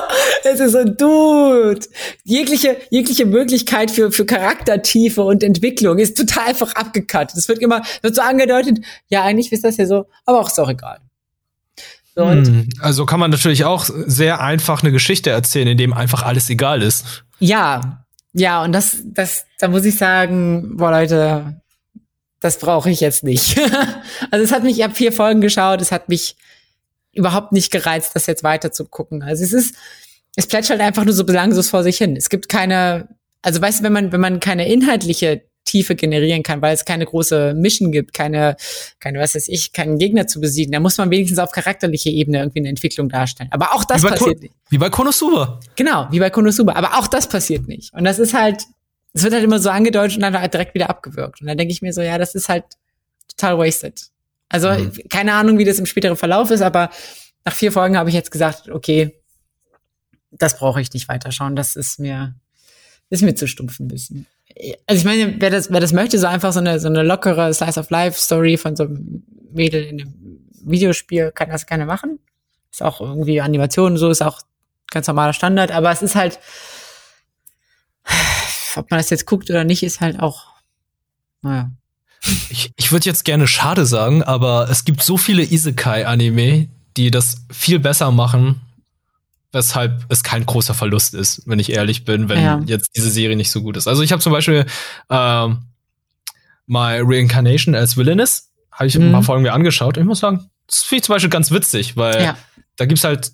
es ist so, dude. Jegliche, jegliche Möglichkeit für, für Charaktertiefe und Entwicklung ist total einfach abgekattet. Es wird immer, wird so angedeutet, ja, eigentlich ist das ja so, aber auch ist auch egal. So, hm, also kann man natürlich auch sehr einfach eine Geschichte erzählen, in dem einfach alles egal ist. Ja, ja, und das, das, da muss ich sagen, boah, Leute, das brauche ich jetzt nicht. also es hat mich, ich habe vier Folgen geschaut, es hat mich überhaupt nicht gereizt, das jetzt weiter zu gucken. Also es ist, es plätschert einfach nur so belanglos vor sich hin. Es gibt keine, also weißt du, wenn man, wenn man keine inhaltliche Tiefe generieren kann, weil es keine große Mission gibt, keine, keine, was weiß ich, keinen Gegner zu besiegen, dann muss man wenigstens auf charakterlicher Ebene irgendwie eine Entwicklung darstellen. Aber auch das passiert Ko nicht. Wie bei Konosuba. Genau, wie bei Konosuba. Aber auch das passiert nicht. Und das ist halt, es wird halt immer so angedeutet und dann halt direkt wieder abgewürgt. Und dann denke ich mir so, ja, das ist halt total wasted. Also mhm. keine Ahnung, wie das im späteren Verlauf ist, aber nach vier Folgen habe ich jetzt gesagt, okay, das brauche ich nicht weiterschauen. Das ist mir, ist mir zu stumpf ein bisschen. Also ich meine, wer das, wer das möchte, so einfach so eine, so eine lockere Slice of Life Story von so einem Mädel in einem Videospiel, kann das gerne machen. Ist auch irgendwie Animation und so, ist auch ganz normaler Standard, aber es ist halt, ob man das jetzt guckt oder nicht, ist halt auch, naja. Ich, ich würde jetzt gerne schade sagen, aber es gibt so viele Isekai-Anime, die das viel besser machen, weshalb es kein großer Verlust ist, wenn ich ehrlich bin, wenn ja. jetzt diese Serie nicht so gut ist. Also ich habe zum Beispiel ähm, My Reincarnation as Villainous, habe ich mhm. ein paar Folgen mir angeschaut. Ich muss sagen, das finde ich zum Beispiel ganz witzig, weil ja. da gibt's halt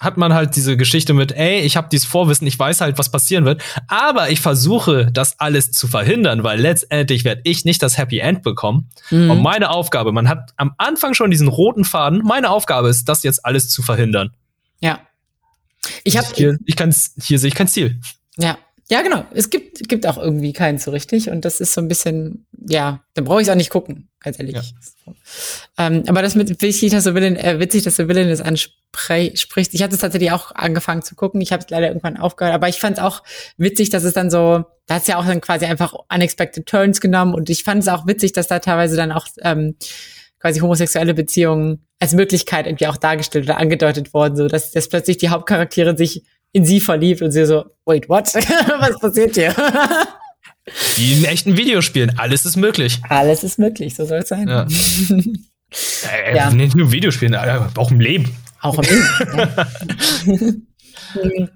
hat man halt diese Geschichte mit, ey, ich habe dieses Vorwissen, ich weiß halt, was passieren wird, aber ich versuche, das alles zu verhindern, weil letztendlich werde ich nicht das Happy End bekommen. Mhm. Und meine Aufgabe, man hat am Anfang schon diesen roten Faden, meine Aufgabe ist, das jetzt alles zu verhindern. Ja. Ich habe hier, ich kann's, hier sehe ich kein Ziel. Ja, ja, genau. Es gibt, gibt auch irgendwie keinen so richtig. Und das ist so ein bisschen, ja, dann brauche ich es auch nicht gucken, ganz ehrlich. Ja. Ähm, aber das mit wichtig, dass du Willen, äh, witzig, dass du Willen das ansprichst. Ich hatte es tatsächlich auch angefangen zu gucken. Ich habe es leider irgendwann aufgehört. Aber ich fand es auch witzig, dass es dann so, da hat es ja auch dann quasi einfach unexpected turns genommen. Und ich fand es auch witzig, dass da teilweise dann auch ähm, quasi homosexuelle Beziehungen als Möglichkeit irgendwie auch dargestellt oder angedeutet worden, so dass, dass plötzlich die Hauptcharaktere sich in sie verliebt und sie so, wait, what? Was passiert hier? Wie in echten Videospielen. Alles ist möglich. Alles ist möglich, so soll es sein. Ja. äh, ja. Nicht nur Videospielen, auch im Leben. Auch im ja.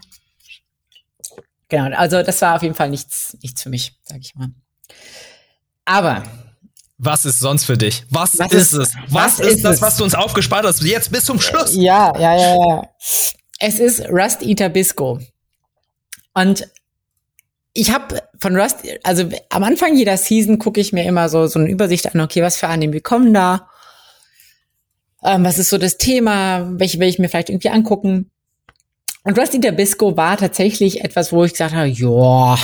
genau, also das war auf jeden Fall nichts, nichts für mich, sag ich mal. Aber was ist sonst für dich? Was, was ist, ist, es? Was, was ist, ist, das, was du uns aufgespart hast? Jetzt bis zum Schluss. Ja, ja, ja, ja. Es ist Rust Eater Bisco. Und ich habe von Rust, also am Anfang jeder Season gucke ich mir immer so, so eine Übersicht an, okay, was für Anime kommen da? Ähm, was ist so das Thema? Welche will ich mir vielleicht irgendwie angucken? Und Rust Eater Bisco war tatsächlich etwas, wo ich gesagt habe, ja,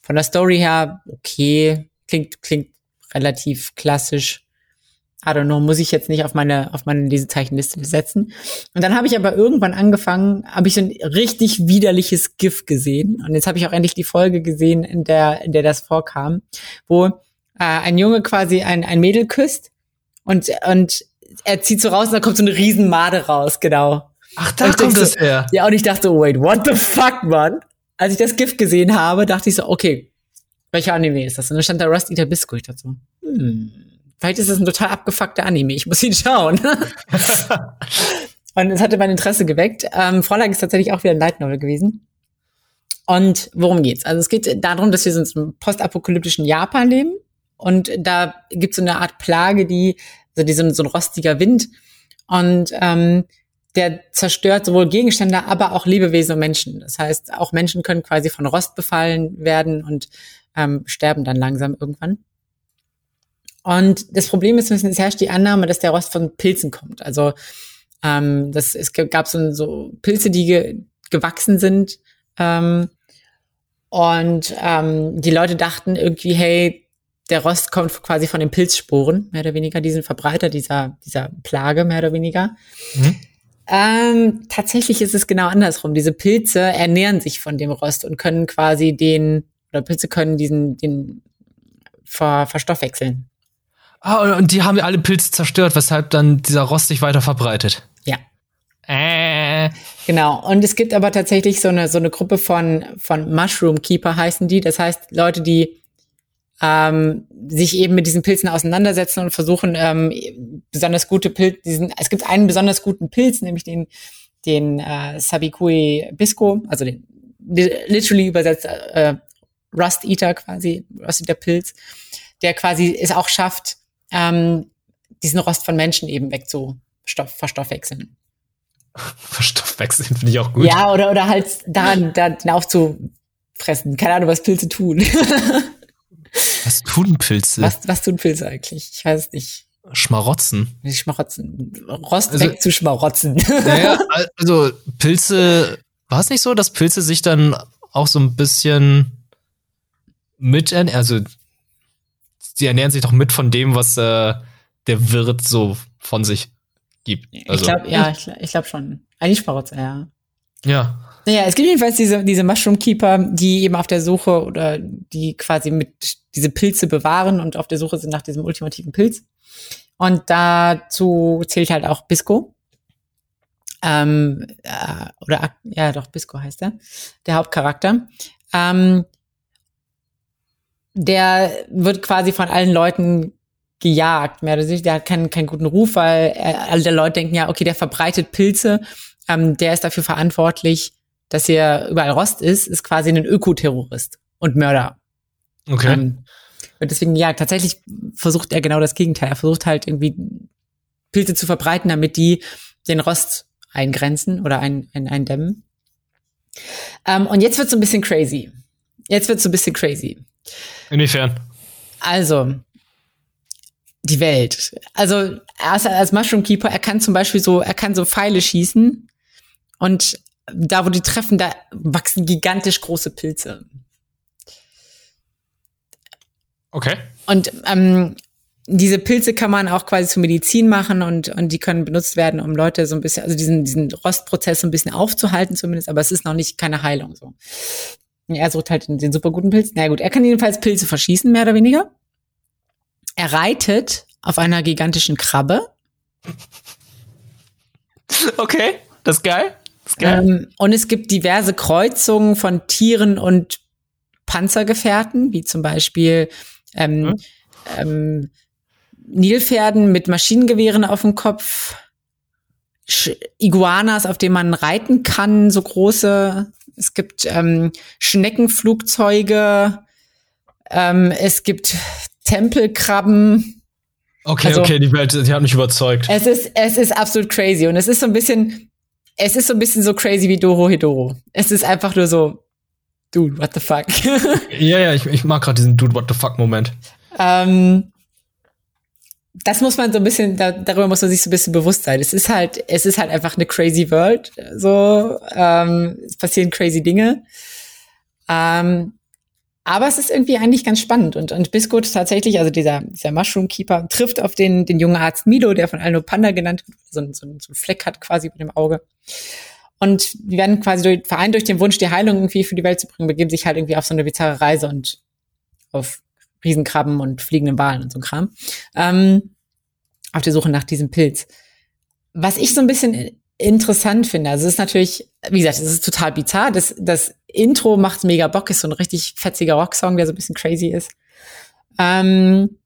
von der Story her, okay, klingt, klingt relativ klassisch. I don't know, muss ich jetzt nicht auf meine, auf meine Lesezeichenliste setzen. Und dann habe ich aber irgendwann angefangen, habe ich so ein richtig widerliches GIF gesehen. Und jetzt habe ich auch endlich die Folge gesehen, in der, in der das vorkam, wo äh, ein Junge quasi ein, ein Mädel küsst und, und er zieht so raus und da kommt so eine Riesenmade raus, genau. Ach, da kommt das so, her. Ja, und ich dachte, wait, what the fuck, man? Als ich das Gift gesehen habe, dachte ich so, okay, welcher Anime ist das? Und dann stand da Rust Eater Bisco. Ich dachte so, hm, vielleicht ist das ein total abgefuckter Anime. Ich muss ihn schauen. und es hatte mein Interesse geweckt. Ähm, Vorlage ist tatsächlich auch wieder ein Light Novel gewesen. Und worum geht's? Also es geht darum, dass wir so in einem postapokalyptischen Japan leben. Und da gibt es so eine Art Plage, die, also die so, ein rostiger Wind. Und ähm, der zerstört sowohl Gegenstände, aber auch Lebewesen und Menschen. Das heißt, auch Menschen können quasi von Rost befallen werden und ähm, sterben dann langsam irgendwann. Und das Problem ist, es herrscht die Annahme, dass der Rost von Pilzen kommt. Also ähm, das, es gab so, so Pilze, die ge, gewachsen sind. Ähm, und ähm, die Leute dachten irgendwie, hey, der Rost kommt quasi von den Pilzsporen, mehr oder weniger, diesen Verbreiter dieser, dieser Plage, mehr oder weniger. Mhm. Ähm, tatsächlich ist es genau andersrum. Diese Pilze ernähren sich von dem Rost und können quasi den, oder Pilze können diesen, den ver, verstoffwechseln. Ah, und die haben alle Pilze zerstört, weshalb dann dieser Rost sich weiter verbreitet. Ja. Äh. Genau. Und es gibt aber tatsächlich so eine, so eine Gruppe von, von Mushroom Keeper heißen die. Das heißt, Leute, die ähm, sich eben mit diesen Pilzen auseinandersetzen und versuchen, ähm, besonders gute Pilze, diesen, es gibt einen besonders guten Pilz, nämlich den, den äh, Sabikui Bisco, also den literally übersetzt äh, Rust Eater quasi, Rust Eater Pilz, der quasi es auch schafft, ähm, diesen Rost von Menschen eben wegzustoff, verstoffwechseln. Verstoffwechseln finde ich auch gut. Ja, oder, oder halt daran, daran aufzufressen. Keine Ahnung, was Pilze tun. Was tun Pilze? Was, was tun Pilze eigentlich? Ich weiß es nicht. Schmarotzen. Schmarotzen. Rost also, weg zu Schmarotzen. Naja, also Pilze, war es nicht so, dass Pilze sich dann auch so ein bisschen mit, also sie ernähren sich doch mit von dem, was äh, der Wirt so von sich gibt. Also. Ich glaube, ja, ich, ich glaube schon. Eigentlich Schmarotzer, ja. Ja. Naja, es gibt jedenfalls diese, diese Mushroom Keeper, die eben auf der Suche oder die quasi mit diese Pilze bewahren und auf der Suche sind nach diesem ultimativen Pilz. Und dazu zählt halt auch Bisco. Ähm, äh, oder ja, doch, Bisco heißt er, der Hauptcharakter. Ähm, der wird quasi von allen Leuten gejagt, mehr oder weniger. Der hat keinen, keinen guten Ruf, weil alle der Leute denken ja, okay, der verbreitet Pilze, ähm, der ist dafür verantwortlich, dass hier überall Rost ist, ist quasi ein Ökoterrorist und Mörder. Okay. Ähm, und deswegen, ja, tatsächlich versucht er genau das Gegenteil. Er versucht halt irgendwie Pilze zu verbreiten, damit die den Rost eingrenzen oder ein, ein, eindämmen. Ähm, und jetzt wird's so ein bisschen crazy. Jetzt wird's so ein bisschen crazy. Inwiefern? Also, die Welt. Also, er ist als Mushroom Keeper, er kann zum Beispiel so, er kann so Pfeile schießen und da, wo die treffen, da wachsen gigantisch große Pilze. Okay. Und ähm, diese Pilze kann man auch quasi zur Medizin machen und, und die können benutzt werden, um Leute so ein bisschen, also diesen, diesen Rostprozess so ein bisschen aufzuhalten zumindest, aber es ist noch nicht keine Heilung so. Er sucht halt den, den super guten Pilz. Na gut, er kann jedenfalls Pilze verschießen, mehr oder weniger. Er reitet auf einer gigantischen Krabbe. Okay, das ist geil. Ähm, und es gibt diverse Kreuzungen von Tieren und Panzergefährten, wie zum Beispiel ähm, mhm. ähm, Nilpferden mit Maschinengewehren auf dem Kopf, Sch Iguanas, auf denen man reiten kann, so große. Es gibt ähm, Schneckenflugzeuge. Ähm, es gibt Tempelkrabben. Okay, also, okay, die Welt, die hat mich überzeugt. Es ist, es ist absolut crazy und es ist so ein bisschen, es ist so ein bisschen so crazy wie Doro Hedoro. Es ist einfach nur so, dude, what the fuck. ja, ja, ich, ich mag gerade diesen dude, what the fuck Moment. Ähm, das muss man so ein bisschen, da, darüber muss man sich so ein bisschen bewusst sein. Es ist halt, es ist halt einfach eine crazy World. So, ähm, es passieren crazy Dinge. Ähm, aber es ist irgendwie eigentlich ganz spannend. Und, und Biscuit tatsächlich, also dieser, dieser Mushroom Keeper, trifft auf den, den jungen Arzt Milo, der von allen nur Panda genannt wird, so, so, so einen Fleck hat quasi über dem Auge. Und die werden quasi durch, vereint durch den Wunsch, die Heilung irgendwie für die Welt zu bringen, begeben sich halt irgendwie auf so eine bizarre Reise und auf Riesenkrabben und fliegenden Walen und so Kram. Ähm, auf der Suche nach diesem Pilz. Was ich so ein bisschen interessant finde, also es ist natürlich, wie gesagt, es ist total bizarr. Das, das Intro macht mega Bock, ist so ein richtig fetziger Rocksong, der so ein bisschen crazy ist. Ähm,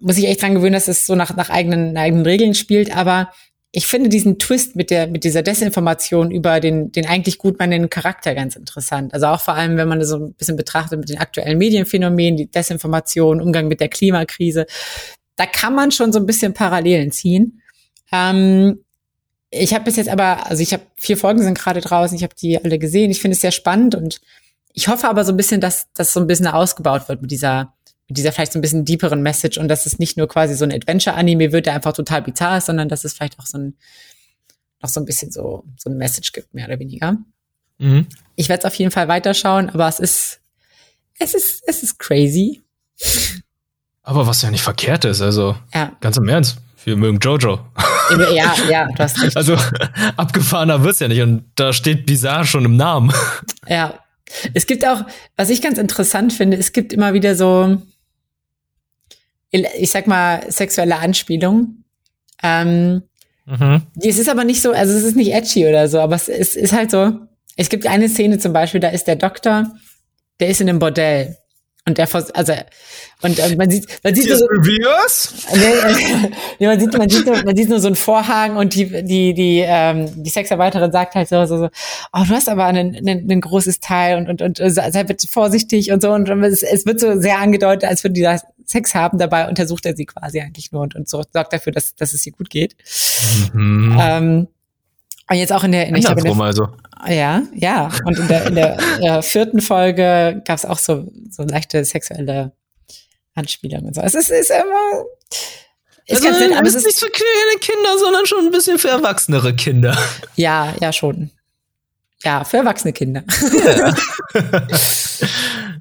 muss ich echt dran gewöhnen, dass es so nach, nach eigenen, eigenen Regeln spielt, aber ich finde diesen Twist mit der, mit dieser Desinformation über den, den eigentlich gut meinenden Charakter ganz interessant. Also auch vor allem, wenn man das so ein bisschen betrachtet mit den aktuellen Medienphänomenen, die Desinformation, Umgang mit der Klimakrise. Da kann man schon so ein bisschen Parallelen ziehen. Ähm, ich habe bis jetzt aber, also ich habe vier Folgen sind gerade draußen, ich habe die alle gesehen. Ich finde es sehr spannend und ich hoffe aber so ein bisschen, dass das so ein bisschen ausgebaut wird mit dieser mit dieser vielleicht so ein bisschen deeperen Message und dass es nicht nur quasi so ein Adventure-Anime wird, der einfach total bizarr ist, sondern dass es vielleicht auch so ein, noch so ein bisschen so, so ein Message gibt, mehr oder weniger. Mhm. Ich werde es auf jeden Fall weiterschauen, aber es ist, es ist, es ist crazy. Aber was ja nicht verkehrt ist, also ja. ganz im Ernst, wir mögen Jojo. Ja, ja, du hast recht. Also abgefahrener wird's ja nicht und da steht Bizarre schon im Namen. Ja. Es gibt auch, was ich ganz interessant finde, es gibt immer wieder so, ich sag mal, sexuelle Anspielung. Ähm, mhm. Es ist aber nicht so, also es ist nicht edgy oder so, aber es ist, ist halt so. Es gibt eine Szene zum Beispiel, da ist der Doktor, der ist in einem Bordell und der, also, und, und man sieht, man sieht, so, nee, man sieht, man sieht, nur, man sieht nur so einen Vorhang und die, die, die, ähm, die Sexarbeiterin sagt halt so, so, so, oh, du hast aber ein, ein, ein großes Teil und, und, und sei bitte vorsichtig und so und es, es wird so sehr angedeutet, als würde die da Sex haben, dabei untersucht er sie quasi eigentlich nur und, und so, sorgt dafür, dass, dass es ihr gut geht. Mhm. Ähm, und jetzt auch in der, in, ich glaube, in der, also. Ja, ja. Und in der, in der äh, vierten Folge gab es auch so, so leichte sexuelle Anspielungen und so. Es ist, ist immer. Ist also, ganz nett, aber es ist nicht für kleine Kinder, sondern schon ein bisschen für erwachsenere Kinder. Ja, ja, schon. Ja, für erwachsene Kinder. Ja.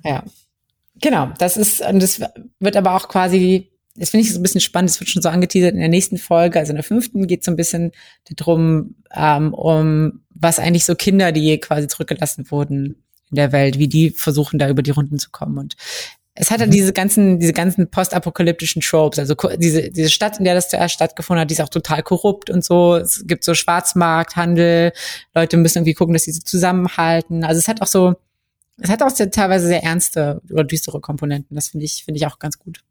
ja. Genau, das ist, und das wird aber auch quasi das finde ich so ein bisschen spannend, das wird schon so angeteasert in der nächsten Folge, also in der fünften geht es so ein bisschen darum, ähm, um was eigentlich so Kinder, die quasi zurückgelassen wurden in der Welt, wie die versuchen, da über die Runden zu kommen. Und es hat dann mhm. diese ganzen, diese ganzen postapokalyptischen Tropes, also diese, diese Stadt, in der das zuerst stattgefunden hat, die ist auch total korrupt und so. Es gibt so Schwarzmarkthandel, Leute müssen irgendwie gucken, dass sie so zusammenhalten. Also es hat auch so, es hat auch sehr, teilweise sehr ernste oder düstere Komponenten. Das finde ich, finde ich auch ganz gut.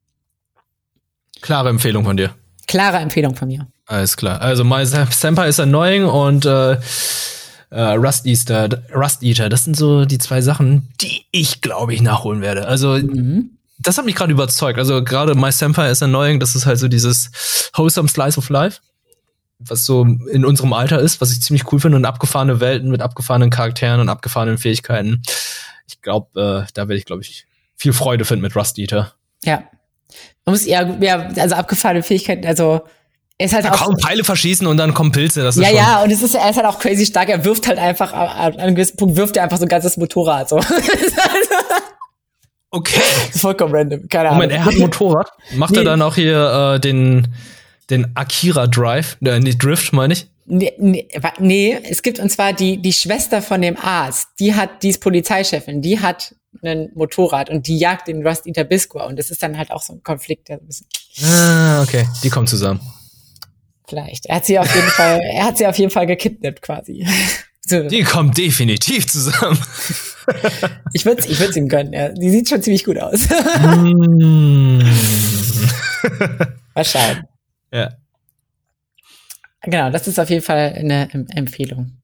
Klare Empfehlung von dir. Klare Empfehlung von mir. Alles klar. Also My Senpai ist annoying und äh, äh, Rust Eater, Rust Eater, das sind so die zwei Sachen, die ich glaube ich nachholen werde. Also mhm. das hat mich gerade überzeugt. Also gerade My Senpai ist annoying, das ist halt so dieses wholesome Slice of Life, was so in unserem Alter ist, was ich ziemlich cool finde und abgefahrene Welten mit abgefahrenen Charakteren und abgefahrenen Fähigkeiten. Ich glaube, äh, da werde ich glaube ich viel Freude finden mit Rust Eater. Ja, man muss ja, ja, also abgefahrene Fähigkeiten, also er ist halt ja, auch kaum Pfeile verschießen und dann kommen Pilze. Das ist ja, ja, und es ist, er ist halt auch crazy stark. Er wirft halt einfach, an einem gewissen Punkt wirft er einfach so ein ganzes Motorrad. So. okay. Das ist vollkommen random. Keine Ahnung. Moment, er hat ein Motorrad. Macht nee. er dann auch hier äh, den, den Akira Drive? Äh, nee, Drift, meine ich? Nee, nee, nee, es gibt und zwar die, die Schwester von dem Arzt, die hat, die ist Polizeichefin, die hat ein Motorrad und die jagt den Rust Eater Bisqua und das ist dann halt auch so ein Konflikt, der ein bisschen. Ah, okay, die kommen zusammen. Vielleicht. Er hat sie auf jeden Fall, er hat sie auf jeden Fall gekidnappt quasi. So. Die kommen definitiv zusammen. ich würde ich würd's ihm gönnen, ja. Die sieht schon ziemlich gut aus. mm. Schauen. Ja. Genau, das ist auf jeden Fall eine Empfehlung.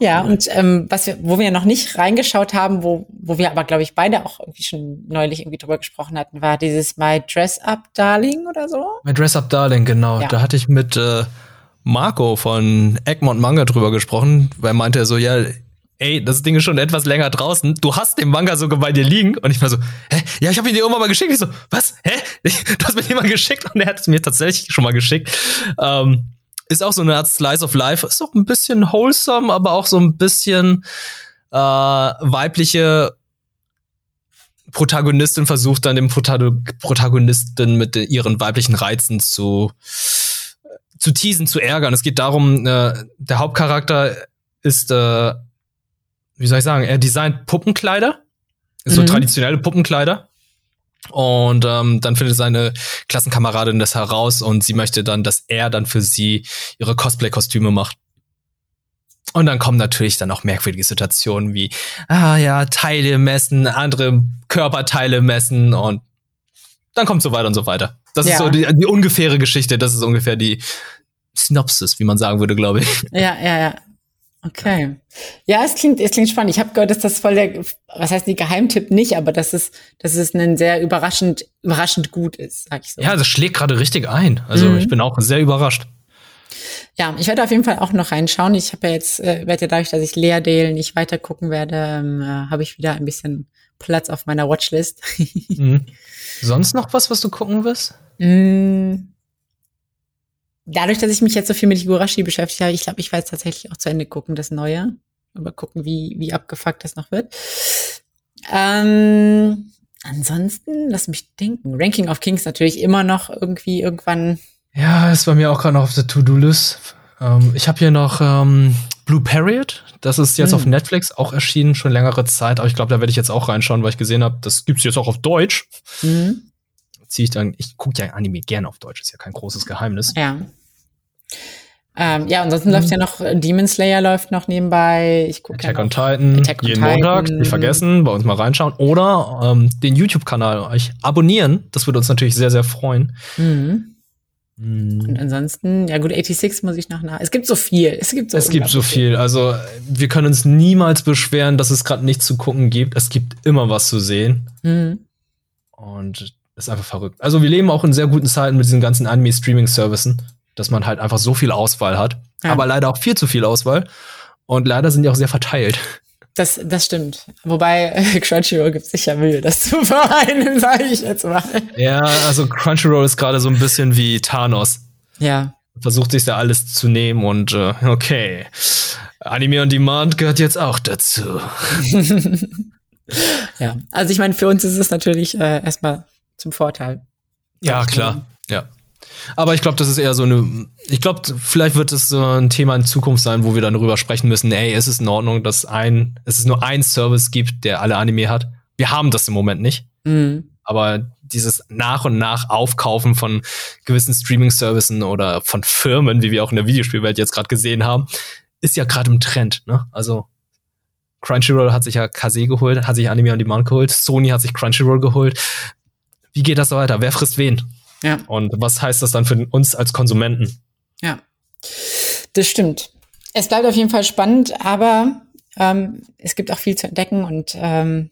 Ja, und ähm, was wir, wo wir noch nicht reingeschaut haben, wo, wo wir aber, glaube ich, beide auch irgendwie schon neulich irgendwie drüber gesprochen hatten, war dieses My Dress Up Darling oder so. My Dress Up Darling, genau. Ja. Da hatte ich mit äh, Marco von Egmont Manga drüber gesprochen, weil er meinte so, ja, ey, das Ding ist schon etwas länger draußen. Du hast den Manga sogar bei dir liegen. Und ich war so, hä? Ja, ich habe ihn dir irgendwann mal geschickt. Ich so, was? Hä? Du hast mir den mal geschickt und er hat es mir tatsächlich schon mal geschickt. Ähm, ist auch so eine Art Slice of Life. Ist auch ein bisschen wholesome, aber auch so ein bisschen äh, weibliche Protagonistin versucht dann den Protagonisten mit ihren weiblichen Reizen zu zu teasen, zu ärgern. Es geht darum, äh, der Hauptcharakter ist, äh, wie soll ich sagen, er designt Puppenkleider, so mhm. traditionelle Puppenkleider Und ähm, dann findet seine Klassenkameradin das heraus und sie möchte dann, dass er dann für sie ihre Cosplay-Kostüme macht. Und dann kommen natürlich dann auch merkwürdige Situationen wie, ah ja, Teile messen, andere Körperteile messen und dann kommt so weiter und so weiter. Das ja. ist so die, die ungefähre Geschichte, das ist ungefähr die Synopsis, wie man sagen würde, glaube ich. Ja, ja, ja. Okay. Ja, es klingt, es klingt spannend. Ich habe gehört, dass das voll der, was heißt die Geheimtipp nicht, aber dass es, dass es ein sehr überraschend, überraschend gut ist, sag ich so. Ja, das schlägt gerade richtig ein. Also mhm. ich bin auch sehr überrascht. Ja, ich werde auf jeden Fall auch noch reinschauen. Ich habe ja jetzt, äh, werde ja dadurch, dass ich Leerdale nicht weiter gucken werde, ähm, äh, habe ich wieder ein bisschen Platz auf meiner Watchlist. mhm. Sonst noch was, was du gucken wirst? Mm. Dadurch, dass ich mich jetzt so viel mit Higurashi beschäftigt habe, ich glaube, ich werde jetzt tatsächlich auch zu Ende gucken, das Neue. Aber gucken, wie, wie abgefuckt das noch wird. Ähm, ansonsten, lass mich denken. Ranking of Kings natürlich immer noch irgendwie irgendwann ja, ist bei mir auch gerade noch auf der To-Do-List. Ähm, ich habe hier noch ähm, Blue Period. Das ist jetzt mhm. auf Netflix auch erschienen, schon längere Zeit. Aber ich glaube, da werde ich jetzt auch reinschauen, weil ich gesehen habe, das gibt's jetzt auch auf Deutsch. Mhm. Ziehe ich dann, ich gucke ja Anime gerne auf Deutsch, ist ja kein großes Geheimnis. Ja. Ähm, ja, ansonsten mhm. läuft ja noch Demon Slayer läuft noch nebenbei. Ich gucke Attack ja on Titan Attack jeden Titan. Montag, nicht vergessen, bei uns mal reinschauen oder ähm, den YouTube-Kanal euch abonnieren. Das würde uns natürlich sehr sehr freuen. Mhm. Mhm. Und ansonsten, ja gut, 86 muss ich noch nach. Es gibt so viel. Es gibt so, es gibt so viel. Also wir können uns niemals beschweren, dass es gerade nichts zu gucken gibt. Es gibt immer was zu sehen. Mhm. Und ist einfach verrückt. Also wir leben auch in sehr guten Zeiten mit diesen ganzen Anime-Streaming-Services, dass man halt einfach so viel Auswahl hat. Ja. Aber leider auch viel zu viel Auswahl. Und leider sind die auch sehr verteilt. Das, das stimmt. Wobei äh, Crunchyroll gibt sicher Mühe, das zu vereinen, sage ich jetzt mal. Ja, also Crunchyroll ist gerade so ein bisschen wie Thanos. Ja. Versucht sich da alles zu nehmen und äh, okay. Anime on Demand gehört jetzt auch dazu. ja, also ich meine, für uns ist es natürlich äh, erstmal zum Vorteil. Ja, klar. Ja. Aber ich glaube, das ist eher so eine. Ich glaube, vielleicht wird es so ein Thema in Zukunft sein, wo wir dann darüber sprechen müssen, ey, ist es in Ordnung, dass ein, es ist nur ein Service gibt, der alle Anime hat. Wir haben das im Moment nicht. Mhm. Aber dieses nach und nach Aufkaufen von gewissen Streaming-Services oder von Firmen, wie wir auch in der Videospielwelt jetzt gerade gesehen haben, ist ja gerade im Trend. Ne? Also Crunchyroll hat sich ja Kase geholt, hat sich Anime on Demand geholt, Sony hat sich Crunchyroll geholt. Wie geht das weiter? Wer frisst wen? Ja. Und was heißt das dann für uns als Konsumenten? Ja, das stimmt. Es bleibt auf jeden Fall spannend, aber ähm, es gibt auch viel zu entdecken und ähm,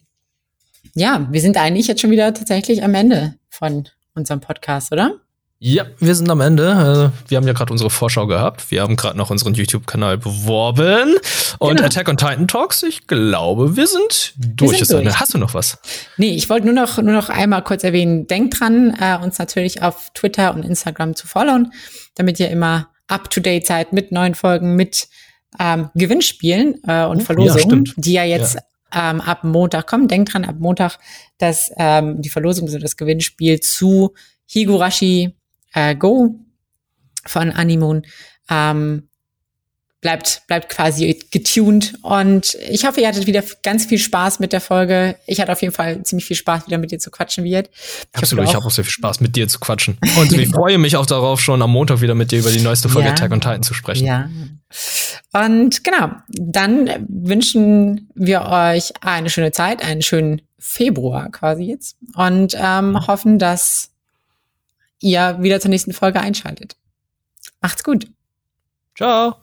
ja, wir sind eigentlich jetzt schon wieder tatsächlich am Ende von unserem Podcast, oder? Ja, wir sind am Ende. Äh, wir haben ja gerade unsere Vorschau gehabt. Wir haben gerade noch unseren YouTube-Kanal beworben. Und genau. Attack on Titan Talks, ich glaube, wir sind durch. Wir sind durch. Hast du noch was? Nee, ich wollte nur noch, nur noch einmal kurz erwähnen, denkt dran, äh, uns natürlich auf Twitter und Instagram zu followen, damit ihr immer up-to-date seid mit neuen Folgen, mit ähm, Gewinnspielen äh, und Verlosungen, ja, die ja jetzt ja. Ähm, ab Montag kommen. Denkt dran, ab Montag, dass ähm, die Verlosung, so das Gewinnspiel zu Higurashi äh, Go von Animon ähm, bleibt, bleibt quasi getuned. Und ich hoffe, ihr hattet wieder ganz viel Spaß mit der Folge. Ich hatte auf jeden Fall ziemlich viel Spaß, wieder mit dir zu quatschen, Wirt. Absolut, ich habe auch sehr viel Spaß, mit dir zu quatschen. Und ich freue mich auch darauf, schon am Montag wieder mit dir über die neueste Folge ja. Attack on Titan zu sprechen. Ja. Und genau, dann wünschen wir euch eine schöne Zeit, einen schönen Februar quasi jetzt. Und ähm, mhm. hoffen, dass ihr wieder zur nächsten Folge einschaltet. Macht's gut. Ciao.